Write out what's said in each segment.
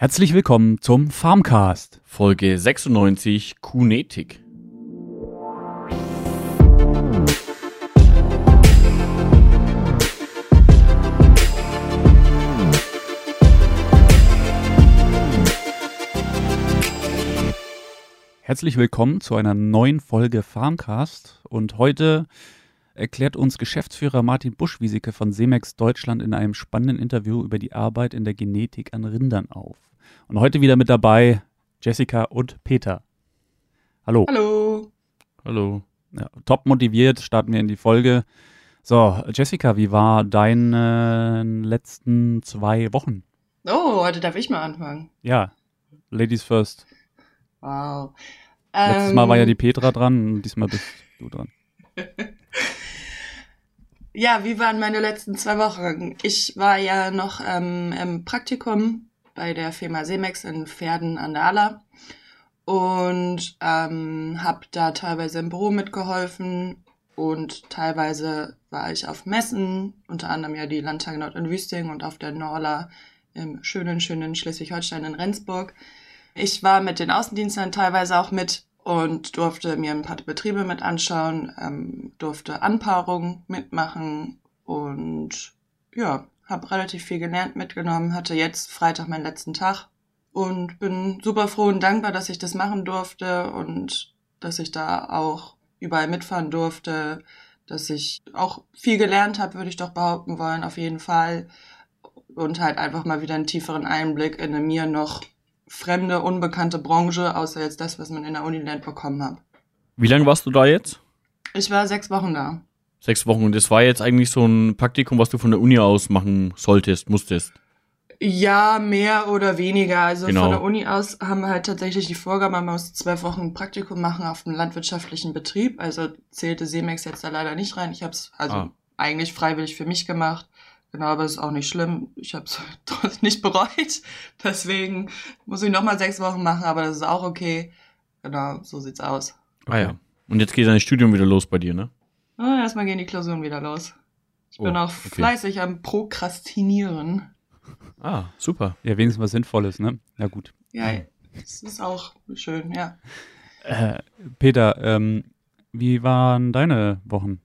Herzlich willkommen zum Farmcast. Folge 96 Kunetik. Herzlich willkommen zu einer neuen Folge Farmcast und heute erklärt uns Geschäftsführer Martin Buschwieseke von Semex Deutschland in einem spannenden Interview über die Arbeit in der Genetik an Rindern auf. Und heute wieder mit dabei Jessica und Peter. Hallo. Hallo. Hallo. Ja, top motiviert starten wir in die Folge. So, Jessica, wie war deine letzten zwei Wochen? Oh, heute darf ich mal anfangen. Ja, Ladies first. Wow. Letztes Mal war ja die Petra dran und diesmal bist du dran. Ja, wie waren meine letzten zwei Wochen? Ich war ja noch ähm, im Praktikum bei der Firma Semex in Pferden an der Aller und ähm, habe da teilweise im Büro mitgeholfen und teilweise war ich auf Messen, unter anderem ja die Landtage Nord in Wüsting und auf der Norla im schönen, schönen Schleswig-Holstein in Rendsburg. Ich war mit den Außendienstern teilweise auch mit und durfte mir ein paar Betriebe mit anschauen, ähm, durfte Anpaarungen mitmachen und ja, habe relativ viel gelernt mitgenommen, hatte jetzt Freitag meinen letzten Tag und bin super froh und dankbar, dass ich das machen durfte und dass ich da auch überall mitfahren durfte, dass ich auch viel gelernt habe, würde ich doch behaupten wollen, auf jeden Fall. Und halt einfach mal wieder einen tieferen Einblick in eine mir noch fremde, unbekannte Branche, außer jetzt das, was man in der Uni lernt, bekommen habe. Wie lange warst du da jetzt? Ich war sechs Wochen da. Sechs Wochen. Und das war jetzt eigentlich so ein Praktikum, was du von der Uni aus machen solltest, musstest. Ja, mehr oder weniger. Also Genau. von der Uni aus haben wir halt tatsächlich die Vorgabe, man muss zwölf Wochen ein Praktikum machen auf einem landwirtschaftlichen Betrieb. Also zählte Semex jetzt da leider nicht rein. Ich habe es also Ah. eigentlich freiwillig für mich gemacht. Genau, aber es ist auch nicht schlimm. Ich habe es nicht bereut. Deswegen muss ich nochmal sechs Wochen machen, aber das ist auch okay. Genau, so sieht's aus. Ah ja. Und jetzt geht dein Studium wieder los bei dir, ne? Ah, erstmal gehen die Klausuren wieder los. Ich Oh, bin auch okay. fleißig am Prokrastinieren. Ah, super. Ja, wenigstens was Sinnvolles, ne? Ja, gut. Ja, es ist auch schön, ja. Äh, Peter, ähm, wie waren deine Wochen?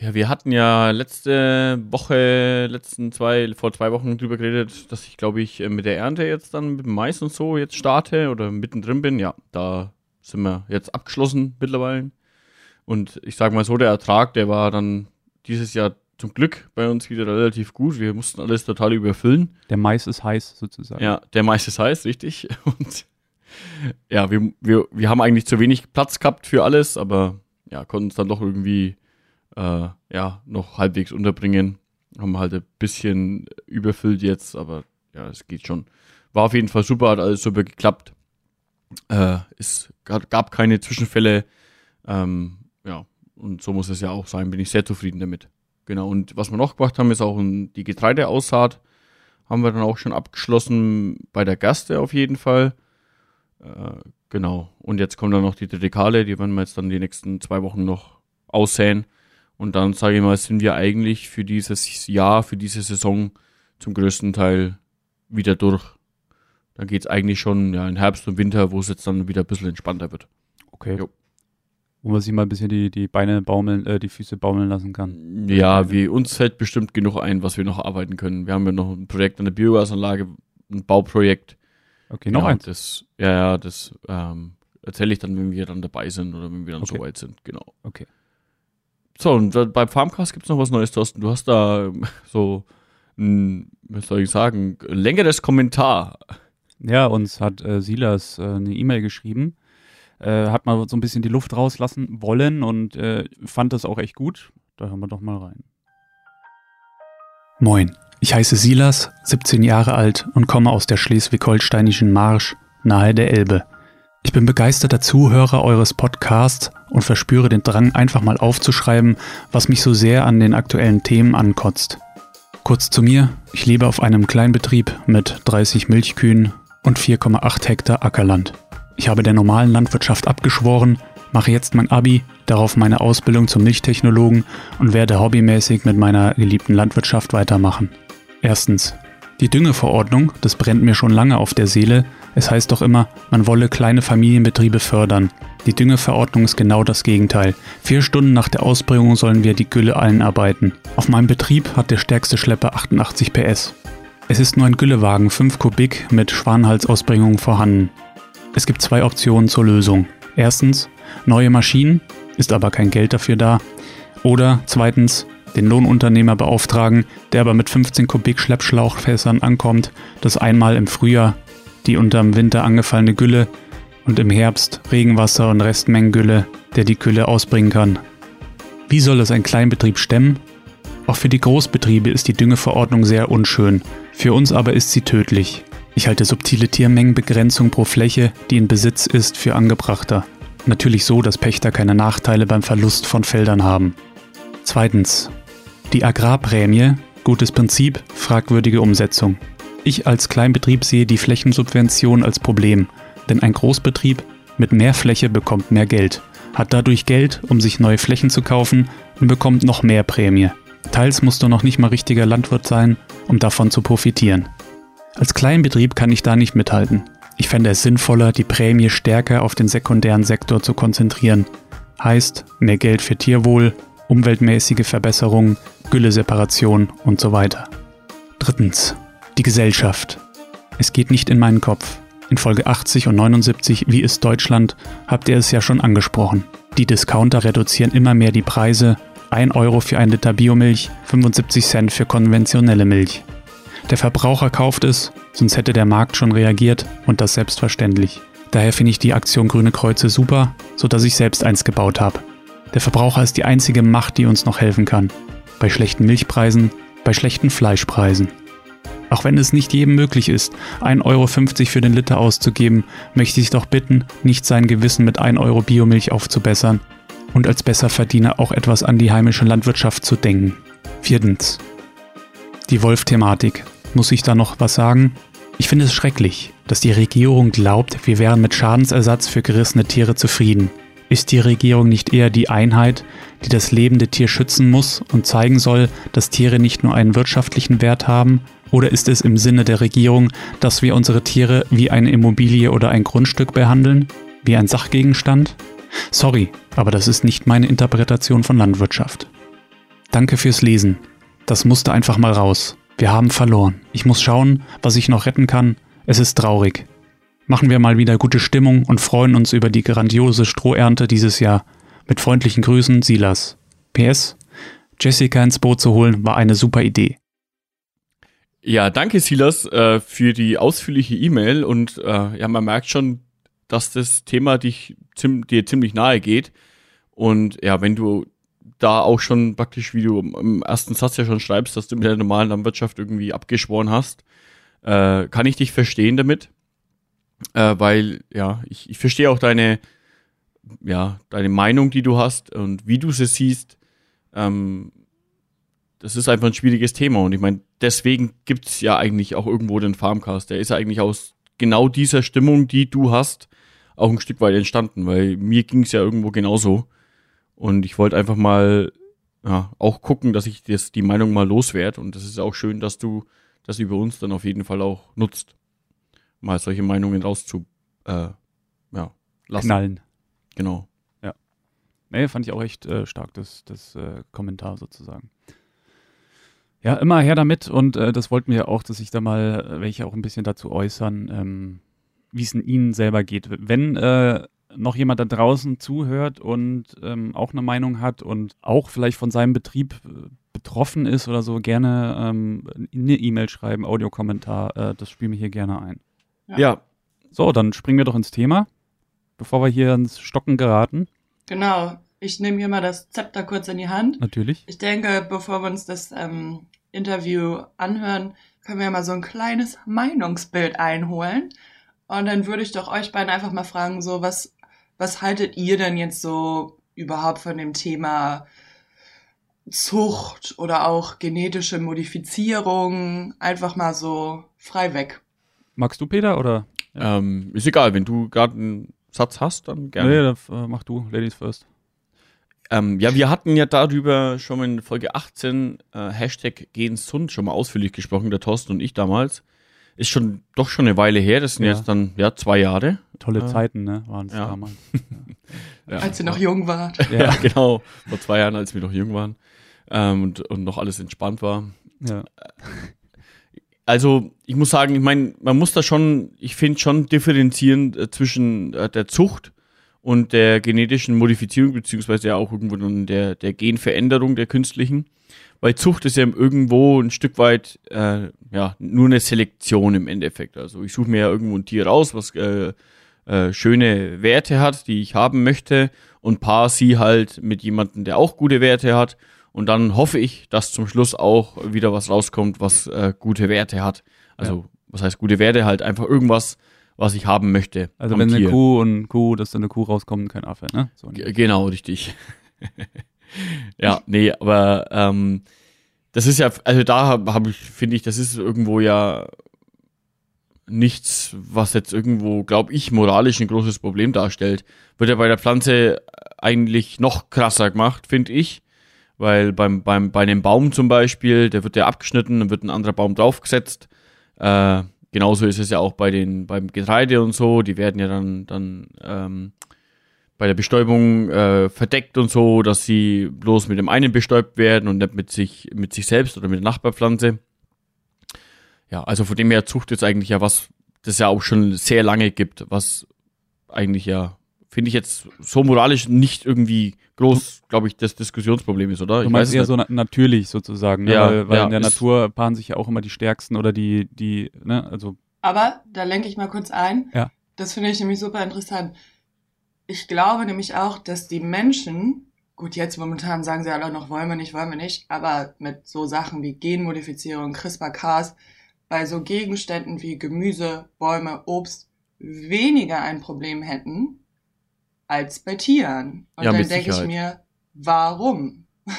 Ja, wir hatten ja letzte Woche, letzten zwei, vor zwei Wochen drüber geredet, dass ich, glaube ich, äh, mit der Ernte jetzt dann mit dem Mais und so jetzt starte oder mittendrin bin. Ja, da sind wir jetzt abgeschlossen mittlerweile. Und ich sage mal so, der Ertrag, der war dann dieses Jahr zum Glück bei uns wieder relativ gut. Wir mussten alles total überfüllen. Der Mais ist heiß sozusagen. Ja, der Mais ist heiß, richtig. Und ja, wir, wir, wir haben eigentlich zu wenig Platz gehabt für alles, aber ja, konnten es dann doch irgendwie äh, ja, noch halbwegs unterbringen. Haben halt ein bisschen überfüllt jetzt, aber ja, es geht schon. War auf jeden Fall super, hat alles super geklappt. Äh, es gab, keine Zwischenfälle. Ähm, und so muss es ja auch sein. Bin ich sehr zufrieden damit. Genau. Und was wir noch gemacht haben, ist auch die Getreideaussaat. Haben wir dann auch schon abgeschlossen bei der Gaste auf jeden Fall. Äh, genau. Und jetzt kommt dann noch die dritte Kale, die werden wir jetzt dann die nächsten zwei Wochen noch aussäen. Und dann, sage ich mal, sind wir eigentlich für dieses Jahr, für diese Saison zum größten Teil wieder durch. Dann geht's eigentlich schon ja, in Herbst und Winter, wo es jetzt dann wieder ein bisschen entspannter wird. Okay. Jo. Wo man sich mal ein bisschen die, die Beine baumeln, äh, die Füße baumeln lassen kann. Ja, wie uns fällt bestimmt genug ein, was wir noch arbeiten können. Wir haben ja noch ein Projekt an der Biogasanlage, ein Bauprojekt. Okay, noch ja, eins. Das, ja, ja, das ähm, erzähle ich dann, wenn wir dann dabei sind oder wenn wir dann Okay. so weit sind. Genau. Okay. So, und beim Farmcast gibt's noch was Neues, Thorsten. Du hast da ähm, so ein, was soll ich sagen, längeres Kommentar. Ja, uns hat äh, Silas äh, eine E-Mail geschrieben, äh, hat mal so ein bisschen die Luft rauslassen wollen und äh, fand das auch echt gut. Da hören wir doch mal rein. Moin, ich heiße Silas, 17 Jahre alt und komme aus der schleswig-holsteinischen Marsch nahe der Elbe. Ich bin begeisterter Zuhörer eures Podcasts und verspüre den Drang, einfach mal aufzuschreiben, was mich so sehr an den aktuellen Themen ankotzt. Kurz zu mir, ich lebe auf einem Kleinbetrieb mit 30 Milchkühen und 4,8 Hektar Ackerland. Ich habe der normalen Landwirtschaft abgeschworen, mache jetzt mein Abi, darauf meine Ausbildung zum Milchtechnologen und werde hobbymäßig mit meiner geliebten Landwirtschaft weitermachen. Erstens, Die Düngeverordnung, das brennt mir schon lange auf der Seele. Es heißt doch immer, man wolle kleine Familienbetriebe fördern. Die Düngeverordnung ist genau das Gegenteil. Vier Stunden nach der Ausbringung sollen wir die Gülle einarbeiten. Auf meinem Betrieb hat der stärkste Schlepper 88 PS. Es ist nur ein Güllewagen 5 Kubik mit Schwanhalsausbringung vorhanden. Es gibt zwei Optionen zur Lösung. Erstens, neue Maschinen, ist aber kein Geld dafür da. Oder zweitens, den Lohnunternehmer beauftragen, der aber mit 15 Kubik Schleppschlauchfässern ankommt, das einmal im Frühjahr die unterm Winter angefallene Gülle und im Herbst Regenwasser und Restmengengülle, der die Gülle ausbringen kann. Wie soll es ein Kleinbetrieb stemmen? Auch für die Großbetriebe ist die Düngeverordnung sehr unschön, für uns aber ist sie tödlich. Ich halte subtile Tiermengenbegrenzung pro Fläche, die in Besitz ist, für angebrachter. Natürlich so, dass Pächter keine Nachteile beim Verlust von Feldern haben. Zweitens. Die Agrarprämie, gutes Prinzip, fragwürdige Umsetzung. Ich als Kleinbetrieb sehe die Flächensubvention als Problem, denn ein Großbetrieb mit mehr Fläche bekommt mehr Geld, hat dadurch Geld, um sich neue Flächen zu kaufen und bekommt noch mehr Prämie. Teils musst du noch nicht mal richtiger Landwirt sein, um davon zu profitieren. Als Kleinbetrieb kann ich da nicht mithalten. Ich fände es sinnvoller, die Prämie stärker auf den sekundären Sektor zu konzentrieren. Heißt, mehr Geld für Tierwohl, umweltmäßige Verbesserungen, Gülleseparation und so weiter. Drittens. Die Gesellschaft. Es geht nicht in meinen Kopf. In Folge 80 und 79 Wie ist Deutschland habt ihr es ja schon angesprochen. Die Discounter reduzieren immer mehr die Preise. 1 Euro für ein Liter Biomilch, 75 Cent für konventionelle Milch. Der Verbraucher kauft es, sonst hätte der Markt schon reagiert und das selbstverständlich. Daher finde ich die Aktion Grüne Kreuze super, sodass ich selbst eins gebaut habe. Der Verbraucher ist die einzige Macht, die uns noch helfen kann. Bei schlechten Milchpreisen, bei schlechten Fleischpreisen. Auch wenn es nicht jedem möglich ist, 1,50 Euro für den Liter auszugeben, möchte ich doch bitten, nicht sein Gewissen mit 1 Euro Biomilch aufzubessern und als Besserverdiener auch etwas an die heimische Landwirtschaft zu denken. Viertens. Die Wolf-Thematik. Muss ich da noch was sagen? Ich finde es schrecklich, dass die Regierung glaubt, wir wären mit Schadensersatz für gerissene Tiere zufrieden. Ist die Regierung nicht eher die Einheit, die das lebende Tier schützen muss und zeigen soll, dass Tiere nicht nur einen wirtschaftlichen Wert haben? Oder ist es im Sinne der Regierung, dass wir unsere Tiere wie eine Immobilie oder ein Grundstück behandeln? Wie ein Sachgegenstand? Sorry, aber das ist nicht meine Interpretation von Landwirtschaft. Danke fürs Lesen. Das musste einfach mal raus. Wir haben verloren. Ich muss schauen, was ich noch retten kann. Es ist traurig. Machen wir mal wieder gute Stimmung und freuen uns über die grandiose Strohernte dieses Jahr. Mit freundlichen Grüßen, Silas. PS, Jessica ins Boot zu holen, war eine super Idee. Ja, danke Silas äh, für die ausführliche E-Mail und äh, ja, man merkt schon, dass das Thema dich dir ziemlich nahe geht. Und ja, wenn du da auch schon praktisch, wie du im ersten Satz ja schon schreibst, dass du mit der normalen Landwirtschaft irgendwie abgeschworen hast, äh, kann ich dich verstehen damit. Äh, weil, ja, ich, ich verstehe auch deine, ja, deine Meinung, die du hast und wie du sie siehst. Ähm, das ist einfach ein schwieriges Thema. Und ich meine, deswegen gibt's ja eigentlich auch irgendwo den Farmcast. Der ist ja eigentlich aus genau dieser Stimmung, die du hast, auch ein Stück weit entstanden, weil mir ging's ja irgendwo genauso. Und ich wollte einfach mal ja, auch gucken, dass ich das, die Meinung mal loswerde. Und das ist auch schön, dass du das über uns dann auf jeden Fall auch nutzt. Mal solche Meinungen rauszu äh, ja, lassen. Knallen. Genau. Ja. Nee, fand ich auch echt äh, stark, das, das äh, Kommentar sozusagen. Ja, immer her damit und äh, das wollten wir auch, dass sich da mal äh, welche auch ein bisschen dazu äußern, ähm, wie es in ihnen selber geht. Wenn äh, noch jemand da draußen zuhört und ähm, auch eine Meinung hat und auch vielleicht von seinem Betrieb äh, betroffen ist oder so, gerne ähm, eine E-Mail schreiben, Audiokommentar, äh, das spielen wir hier gerne ein. Ja. ja. So, dann springen wir doch ins Thema, bevor wir hier ins Stocken geraten. Genau. Ich nehme hier mal das Zepter kurz in die Hand. Natürlich. Ich denke, bevor wir uns das ähm, Interview anhören, können wir mal so ein kleines Meinungsbild einholen. Und dann würde ich doch euch beiden einfach mal fragen, so was was haltet ihr denn jetzt so überhaupt von dem Thema Zucht oder auch genetische Modifizierung? Einfach mal so frei weg. Magst du, Peter, oder? Ja. Ähm, ist egal, wenn du gerade einen Satz hast, dann gerne. Nee, dann äh, mach du, Ladies first. Ähm, ja, wir hatten ja darüber schon in Folge 18 äh, Hashtag Gehensund schon mal ausführlich gesprochen, der Thorsten und ich damals. Ist schon doch schon eine Weile her, das sind Ja. jetzt dann ja zwei Jahre. Tolle. Zeiten, ne? Waren es Ja. damals. Ja. Als ihr noch jung wart. Ja, Ja. genau. Vor zwei Jahren, als wir noch jung waren ähm, und, und noch alles entspannt war. ja. Also, ich muss sagen, ich meine, man muss da schon, ich finde schon differenzieren äh, zwischen äh, der Zucht und der genetischen Modifizierung, beziehungsweise ja auch irgendwo dann der, der Genveränderung der künstlichen. Weil Zucht ist ja irgendwo ein Stück weit äh, ja nur eine Selektion im Endeffekt. Also ich suche mir ja irgendwo ein Tier raus, was äh, äh, schöne Werte hat, die ich haben möchte, und paar sie halt mit jemandem, der auch gute Werte hat. Und dann hoffe ich, dass zum Schluss auch wieder was rauskommt, was äh, gute Werte hat. Also, was heißt gute Werte? Halt einfach irgendwas, was ich haben möchte. Also wenn eine Tier. Kuh und Kuh, dass da eine Kuh rauskommt, kein Affe, ne? So Genau, richtig. ja, nee, aber ähm, das ist ja, also da habe hab ich, finde ich, das ist irgendwo ja nichts, was jetzt irgendwo, glaube ich, moralisch ein großes Problem darstellt. Wird ja bei der Pflanze eigentlich noch krasser gemacht, finde ich. Weil beim, beim, bei einem Baum zum Beispiel, der wird ja abgeschnitten, dann wird ein anderer Baum draufgesetzt. Äh, genauso ist es ja auch bei den, beim Getreide und so, die werden ja dann, dann ähm, bei der Bestäubung äh, verdeckt und so, dass sie bloß mit dem einen bestäubt werden und nicht mit sich, mit sich selbst oder mit der Nachbarpflanze. Ja, also von dem her Zucht ist eigentlich ja was, das ja auch schon sehr lange gibt, was eigentlich ja, finde ich jetzt so moralisch nicht irgendwie groß, glaube ich, das Diskussionsproblem ist, oder? Du ich meinst es eher nicht. so na natürlich sozusagen, ne? Ja, weil, weil ja, in der Natur paaren sich ja auch immer die Stärksten oder die, die, ne, also Aber da lenke ich mal kurz ein. Ja. Das finde ich nämlich super interessant. Ich glaube nämlich auch, dass die Menschen, gut, jetzt momentan sagen sie alle noch, wollen wir nicht, wollen wir nicht, aber mit so Sachen wie Genmodifizierung, CRISPR-Cas, bei so Gegenständen wie Gemüse, Bäume, Obst weniger ein Problem hätten als bei Tieren. Und Ja, dann denke ich mir, warum?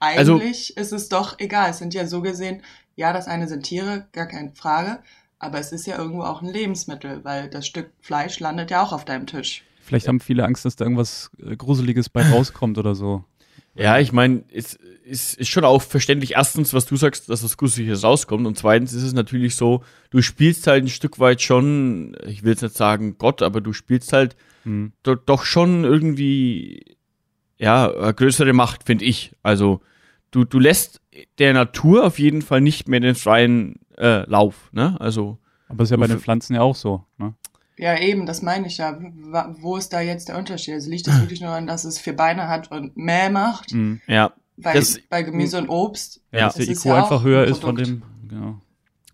Also- Eigentlich ist es doch egal. Es sind ja so gesehen, ja, das eine sind Tiere, gar keine Frage. Aber es ist ja irgendwo auch ein Lebensmittel, weil das Stück Fleisch landet ja auch auf deinem Tisch. Vielleicht haben viele Angst, dass da irgendwas äh, Gruseliges bei rauskommt oder so. Ja, ich meine, es ist, ist schon auch verständlich, erstens, was du sagst, dass das Gruseliges rauskommt und zweitens ist es natürlich so, du spielst halt ein Stück weit schon, ich will jetzt nicht sagen Gott, aber du spielst halt Hm. do, doch schon irgendwie, ja, größere Macht, finde ich. Also, du, du lässt der Natur auf jeden Fall nicht mehr den freien äh, Lauf, ne? Also, Aber ist ja bei den Pflanzen ja auch so, ne? Ja, eben, das meine ich ja. Wo ist da jetzt der Unterschied? Also liegt es wirklich nur daran, dass es vier Beine hat und Mäh macht? Hm. ja. Weil Das- bei Gemüse und Obst. Ja, dass der IQ ja einfach höher ein ist von dem, genau.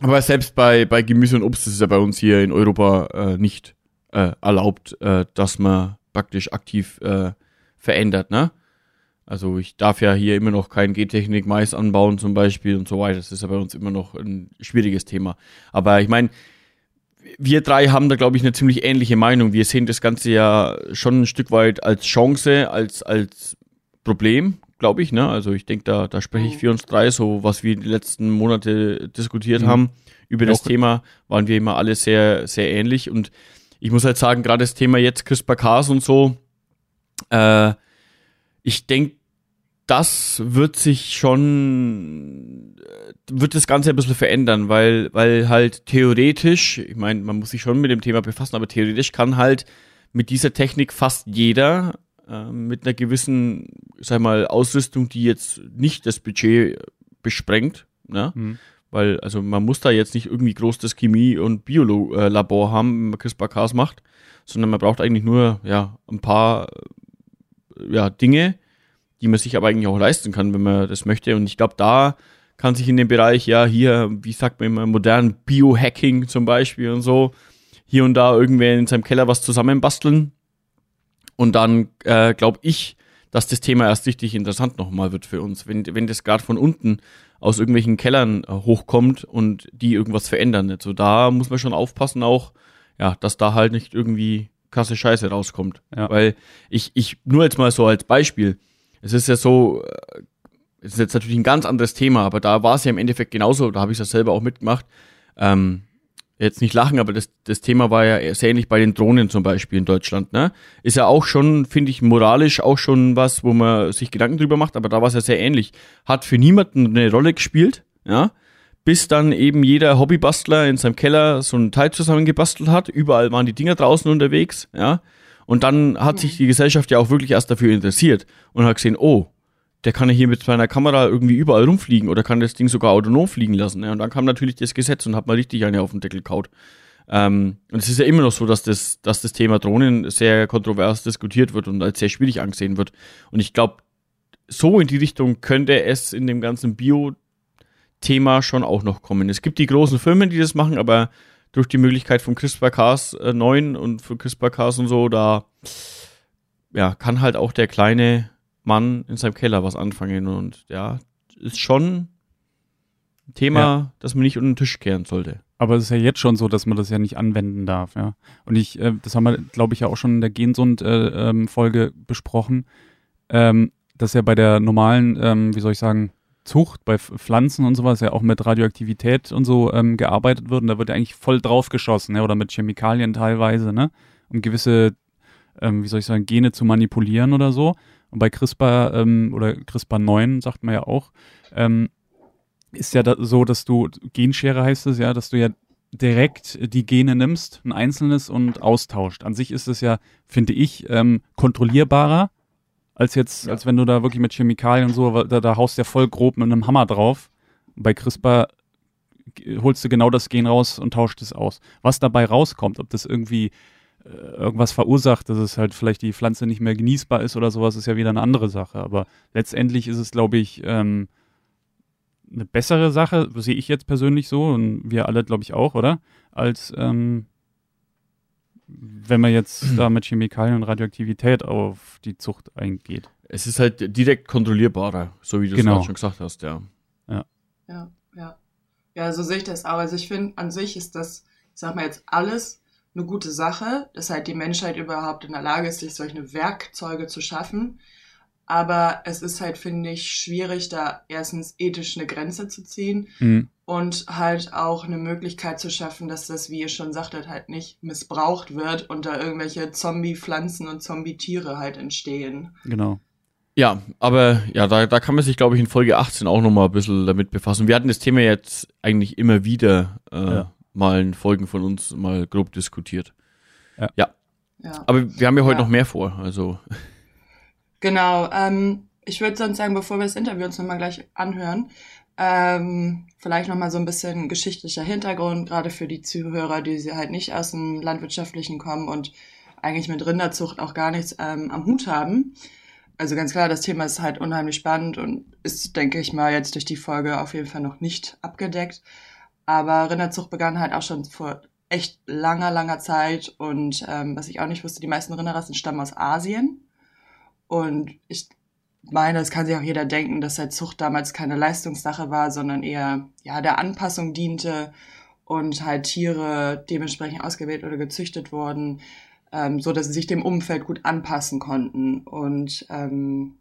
Aber selbst bei, bei Gemüse und Obst ist es ja bei uns hier in Europa äh, nicht äh, erlaubt, äh, dass man praktisch aktiv äh, verändert, ne? Also ich darf ja hier immer noch kein Gentechnik Mais anbauen zum Beispiel und so weiter. Das ist ja bei uns immer noch ein schwieriges Thema. Aber ich meine, wir drei haben da, glaube ich, eine ziemlich ähnliche Meinung. Wir sehen das Ganze ja schon ein Stück weit als Chance, als, als Problem, glaube ich. Ne? Also ich denke, da, da spreche ich Mhm. für uns drei, so was wir die letzten Monate diskutiert Mhm. haben. Über das Thema waren wir immer alle sehr, sehr ähnlich. Und ich muss halt sagen, gerade das Thema jetzt CRISPR-Cas und so, äh, ich denke, das wird sich schon, äh, wird das Ganze ein bisschen verändern, weil, weil halt theoretisch, ich meine, man muss sich schon mit dem Thema befassen, aber theoretisch kann halt mit dieser Technik fast jeder äh, mit einer gewissen, sag mal, Ausrüstung, die jetzt nicht das Budget besprengt, ne? Hm. Weil, also man muss da jetzt nicht irgendwie groß das Chemie- und Biolabor haben, wenn man CRISPR-Cas macht, sondern man braucht eigentlich nur, ja, ein paar, äh, ja, Dinge, die man sich aber eigentlich auch leisten kann, wenn man das möchte. Und ich glaube, da kann sich in dem Bereich, ja, hier, wie sagt man immer, modern Biohacking zum Beispiel und so, hier und da irgendwer in seinem Keller was zusammenbasteln. Und dann äh, glaube ich, dass das Thema erst richtig interessant nochmal wird für uns, wenn, wenn das gerade von unten aus irgendwelchen Kellern äh, hochkommt und die irgendwas verändern. Also da muss man schon aufpassen auch, ja, dass da halt nicht irgendwie krasse Scheiße rauskommt. Ja. Weil ich, ich, nur jetzt mal so als Beispiel, es ist ja so, äh, es ist jetzt natürlich ein ganz anderes Thema, aber da war es ja im Endeffekt genauso, da habe ich es ja selber auch mitgemacht. Ähm, jetzt nicht lachen, aber das, das Thema war ja sehr ähnlich bei den Drohnen zum Beispiel in Deutschland, ne? Ist ja auch schon, finde ich, moralisch auch schon was, wo man sich Gedanken drüber macht, aber da war es ja sehr ähnlich. Hat für niemanden eine Rolle gespielt, ja? Bis dann eben jeder Hobbybastler in seinem Keller so ein Teil zusammengebastelt hat. Überall waren die Dinger draußen unterwegs, ja? Und dann hat sich die Gesellschaft ja auch wirklich erst dafür interessiert und hat gesehen, oh, der kann ja hier mit seiner Kamera irgendwie überall rumfliegen oder kann das Ding sogar autonom fliegen lassen. Und dann kam natürlich das Gesetz und hat mal richtig eine auf den Deckel kaut. Ähm, und es ist ja immer noch so, dass das, dass das Thema Drohnen sehr kontrovers diskutiert wird und als sehr schwierig angesehen wird. Und ich glaube, so in die Richtung könnte es in dem ganzen Bio-Thema schon auch noch kommen. Es gibt die großen Firmen, die das machen, aber durch die Möglichkeit von CRISPR-Cas äh, 9 und von CRISPR-Cas und so, da ja, kann halt auch der kleine Mann in seinem Keller was anfangen. Und ja, ist schon ein Thema, ja. das man nicht unter den Tisch kehren sollte. Aber es ist ja jetzt schon so, dass man das ja nicht anwenden darf, ja. Und ich, äh, das haben wir, glaube ich, ja auch schon in der Gensund-Folge äh, ähm, besprochen, ähm, dass ja bei der normalen, ähm, wie soll ich sagen, Zucht, bei Pflanzen und sowas ja auch mit Radioaktivität und so ähm, gearbeitet wird. Und da wird ja eigentlich voll drauf geschossen, ja, oder mit Chemikalien teilweise, ne? Um gewisse, ähm, wie soll ich sagen, Gene zu manipulieren oder so. Und bei CRISPR ähm, oder CRISPR 9 sagt man ja auch, ähm, ist ja da so, dass du, Genschere heißt es ja, dass du ja direkt die Gene nimmst, ein einzelnes und austauscht. An sich ist es ja, finde ich, ähm, kontrollierbarer, als jetzt, ja. als wenn du da wirklich mit Chemikalien und so, da, da haust du ja voll grob mit einem Hammer drauf. Bei CRISPR holst du genau das Gen raus und tauscht es aus. Was dabei rauskommt, ob das irgendwie äh, irgendwas verursacht, dass es halt vielleicht die Pflanze nicht mehr genießbar ist oder sowas, ist ja wieder eine andere Sache. Aber letztendlich ist es, glaube ich, ähm, eine bessere Sache, sehe ich jetzt persönlich so und wir alle, glaube ich, auch, oder? Als ähm, wenn man jetzt da mit Chemikalien und Radioaktivität auf die Zucht eingeht. Es ist halt direkt kontrollierbarer, so wie du genau. es schon gesagt hast, ja. Ja. Ja, ja. Ja, so sehe ich das auch. Also ich finde, an sich ist das, ich sag mal jetzt alles eine gute Sache, dass halt die Menschheit überhaupt in der Lage ist, sich solche Werkzeuge zu schaffen. Aber es ist halt, finde ich, schwierig, da erstens ethisch eine Grenze zu ziehen mhm. und halt auch eine Möglichkeit zu schaffen, dass das, wie ihr schon sagtet, halt nicht missbraucht wird und da irgendwelche Zombie-Pflanzen und Zombie-Tiere halt entstehen. Genau. Ja, aber ja, da, da kann man sich, glaube ich, in Folge 18 auch nochmal ein bisschen damit befassen. Wir hatten das Thema jetzt eigentlich immer wieder äh, ja mal in Folgen von uns mal grob diskutiert. Ja. ja. ja. Aber wir haben ja heute ja. noch mehr vor, also. Genau, ähm, ich würde sonst sagen, bevor wir das Interview uns nochmal gleich anhören, ähm, vielleicht nochmal so ein bisschen geschichtlicher Hintergrund, gerade für die Zuhörer, die sie halt nicht aus dem Landwirtschaftlichen kommen und eigentlich mit Rinderzucht auch gar nichts ähm, am Hut haben. Also ganz klar, das Thema ist halt unheimlich spannend und ist, denke ich mal, jetzt durch die Folge auf jeden Fall noch nicht abgedeckt. Aber Rinderzucht begann halt auch schon vor echt langer, langer Zeit. Und ähm, was ich auch nicht wusste, die meisten Rinderrassen stammen aus Asien. Und ich meine, es kann sich auch jeder denken, dass halt Zucht damals keine Leistungssache war, sondern eher ja der Anpassung diente und halt Tiere dementsprechend ausgewählt oder gezüchtet wurden, ähm, so dass sie sich dem Umfeld gut anpassen konnten. Und ähm,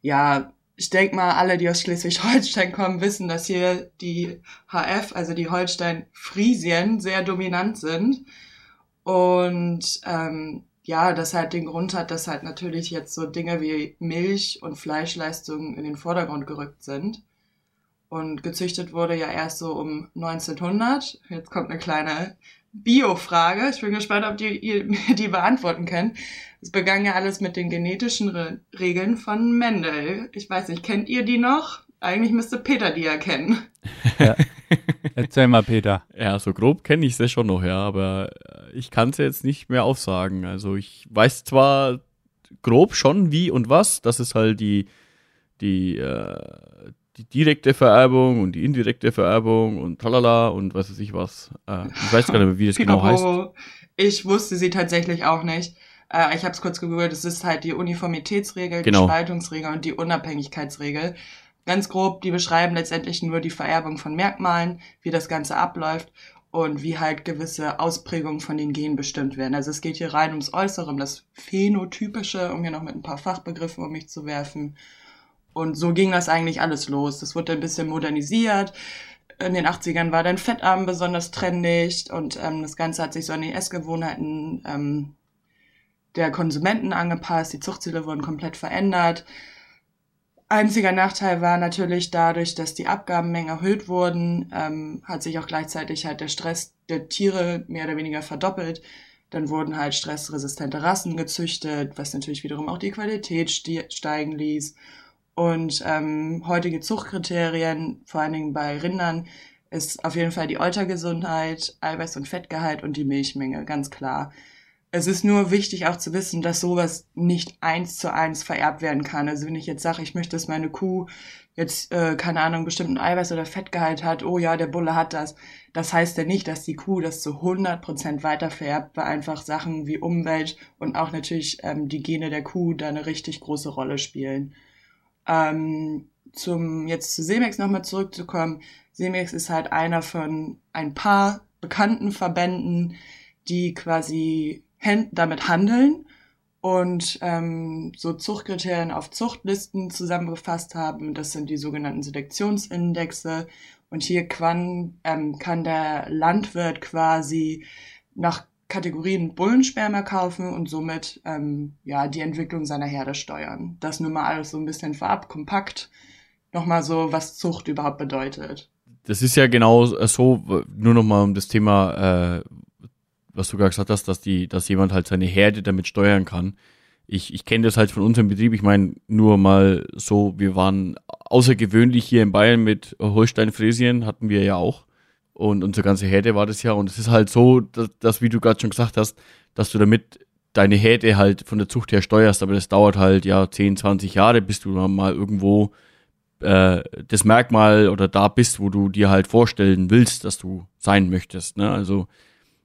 ja, ich denke mal, alle, die aus Schleswig-Holstein kommen, wissen, dass hier die HF, also die Holstein-Friesien, sehr dominant sind. Und ähm, ja, das halt den Grund hat, dass halt natürlich jetzt so Dinge wie Milch und Fleischleistungen in den Vordergrund gerückt sind. Und gezüchtet wurde ja erst so um 1900. Jetzt kommt eine kleine Bio-Frage. Ich bin gespannt, ob die, ihr die beantworten könnt. Es begann ja alles mit den genetischen Re Regeln von Mendel. Ich weiß nicht, kennt ihr die noch? Eigentlich müsste Peter die ja kennen. Ja. Erzähl mal, Peter. Ja, so grob kenne ich sie schon noch, ja, aber ich kann sie jetzt nicht mehr aufsagen. Also ich weiß zwar grob schon wie und was, das ist halt die, die, äh, die direkte Vererbung und die indirekte Vererbung und tralala und was weiß ich was. Äh, ich weiß gar nicht mehr, wie das genau heißt. Ich wusste sie tatsächlich auch nicht. Äh, ich habe es kurz gegoogelt. Es ist halt die Uniformitätsregel, genau. die Spaltungsregel und die Unabhängigkeitsregel. Ganz grob, die beschreiben letztendlich nur die Vererbung von Merkmalen, wie das Ganze abläuft und wie halt gewisse Ausprägungen von den Genen bestimmt werden. Also es geht hier rein ums Äußere, um das Phänotypische, um hier noch mit ein paar Fachbegriffen um mich zu werfen. Und so ging das eigentlich alles los. Das wurde ein bisschen modernisiert. in den 80ern war dann Fettarm besonders trendig und ähm, das Ganze hat sich so an die Essgewohnheiten ähm, der Konsumenten angepasst. Die Zuchtziele wurden komplett verändert. Einziger Nachteil war natürlich dadurch, dass die Abgabenmengen erhöht wurden, ähm, hat sich auch gleichzeitig halt der Stress der Tiere mehr oder weniger verdoppelt. Dann wurden halt stressresistente Rassen gezüchtet, was natürlich wiederum auch die Qualität steigen ließ. Und ähm, heutige Zuchtkriterien, vor allen Dingen bei Rindern, ist auf jeden Fall die Eutergesundheit, Eiweiß- und Fettgehalt und die Milchmenge, ganz klar. Es ist nur wichtig auch zu wissen, dass sowas nicht eins zu eins vererbt werden kann. Also wenn ich jetzt sage, ich möchte, dass meine Kuh jetzt, äh, keine Ahnung, bestimmten Eiweiß- oder Fettgehalt hat, oh ja, der Bulle hat das. Das heißt ja nicht, dass die Kuh das zu 100 Prozent weiter vererbt, weil einfach Sachen wie Umwelt und auch natürlich ähm, die Gene der Kuh da eine richtig große Rolle spielen. Ähm, zum jetzt zu Semex nochmal zurückzukommen. Semex ist halt einer von ein paar bekannten Verbänden, die quasi damit handeln und ähm, so Zuchtkriterien auf Zuchtlisten zusammengefasst haben. Das sind die sogenannten Selektionsindexe. Und hier kann, ähm, kann der Landwirt quasi nach Kategorien Bullensperma kaufen und somit ähm, ja die Entwicklung seiner Herde steuern. Das nur mal alles so ein bisschen vorab, kompakt. Nochmal so, was Zucht überhaupt bedeutet. Das ist ja genau so, nur nochmal um das Thema, äh, was du gerade gesagt hast, dass die, dass jemand halt seine Herde damit steuern kann. Ich, ich kenne das halt von unserem Betrieb. Ich meine, nur mal so, wir waren außergewöhnlich hier in Bayern mit Holstein-Fräsien, hatten wir ja auch. Und unsere ganze Herde war das ja. Und es ist halt so, dass, dass wie du gerade schon gesagt hast, dass du damit deine Herde halt von der Zucht her steuerst. Aber das dauert halt ja 10, 20 Jahre, bis du mal irgendwo äh, das Merkmal oder da bist, wo du dir halt vorstellen willst, dass du sein möchtest. Ne? Also